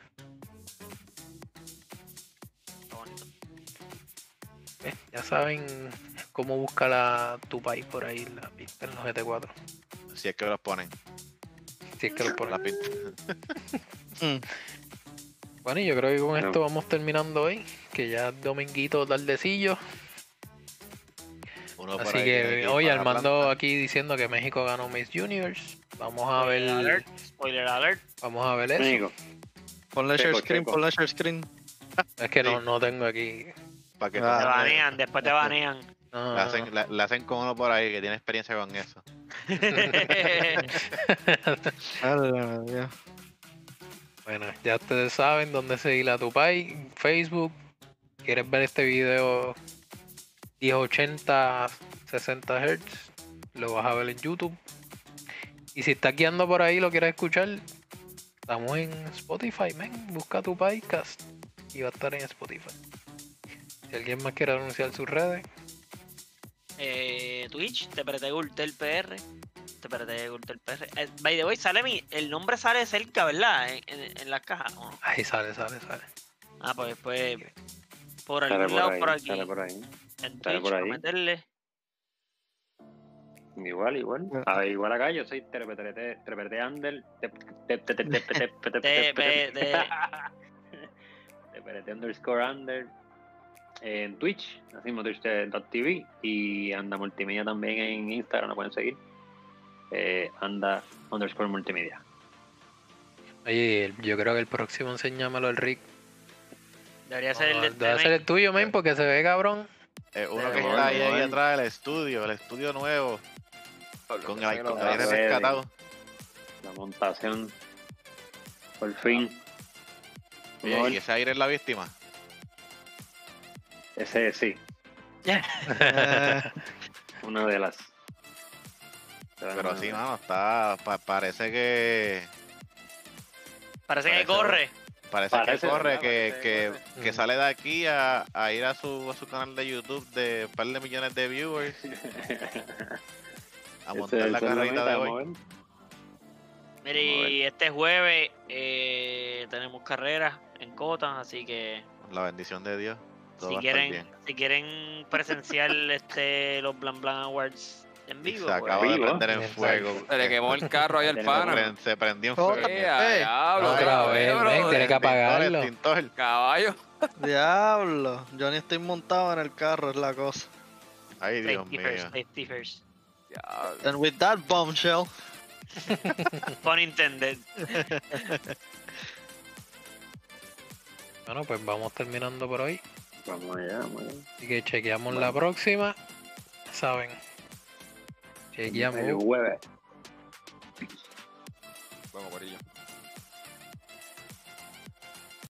Está bonito. Eh, ya saben cómo buscar a tu país por ahí la pista en los GT4. Si es que los ponen. Si es que lo ponen. la. Mm. Bueno, y yo creo que con No. esto vamos terminando hoy. Que ya es dominguito tardecillo. Uno por Así que hoy Armando aquí diciendo que México ganó Miss Universe. Vamos a Spoiler ver. alert. Spoiler alert. Vamos a ver eso. México. Ponle share screen, checo. ponle share screen. Es que no, Sí. no tengo aquí. Que Ah. Te banean, después te banean. No, le, hacen, le, le hacen con uno por ahí que tiene experiencia con eso. Bueno, ya ustedes saben dónde seguir a tu país. Facebook. ¿Quieres ver este video 1080 60 Hz? Lo vas a ver en YouTube. Y si estás guiando por ahí y lo quieres escuchar, estamos en Spotify, men. Busca tu podcast y va a estar en Spotify. Si alguien más quiere anunciar sus redes, eh, Twitch, te perdé Gultel PR. Te perdé Gultel PR. Eh, by the way, sale mi. El nombre sale cerca, ¿verdad? En, en, en las cajas. ¿o no? ahí sale, sale, sale. Ah, pues, pues. Por Sale algún por lado ahí, por aquí. sale por ahí. En sale Twitch, por ahí. meterle. Igual, igual. A ver, igual acá yo soy Trepete Under. Trepete underscore under. En Twitch, así Twitch.tv. Y anda multimedia también en Instagram, lo pueden seguir. Eh, anda underscore multimedia. Oye, yo creo que el próximo enséñamelo al Rick. Debería ser el de Debe ser el tuyo, men, porque se ve cabrón. Eh, uno que bueno, está ahí, ahí atrás del estudio, el estudio nuevo, con el aire rescatado. La montación. Por fin. Oye, y ese aire es la víctima. Ese sí, una de las. Pero sí, mano, está. pa- parece que. Parece que corre. Parece, que corre, que, que, que sale de aquí a, a ir a su, a su canal de YouTube de un par de millones de viewers a montar la carrerita de hoy. Mire, y este jueves eh, tenemos carreras en Cota, así que La bendición de Dios. Todo si quieren, si quieren presenciar este los Blan Blan Awards en Y vivo, se pues, acaba de prender en fuego. Se le quemó el carro ahí al pana. Se prendió en fuego. Eh, diablo, Otra vez, tiene que apagarlo. Caballo. Diablo. Yo ni estoy montado en el carro, es la cosa. Ay, Dios safety mío. first, safety first. Diablo. And with that bombshell. Pun intended. Bueno, pues vamos terminando por hoy. Vamos allá, vamos allá. Así que chequeamos la próxima. Saben. Chequeamos. El jueves. Vamos, Corillo.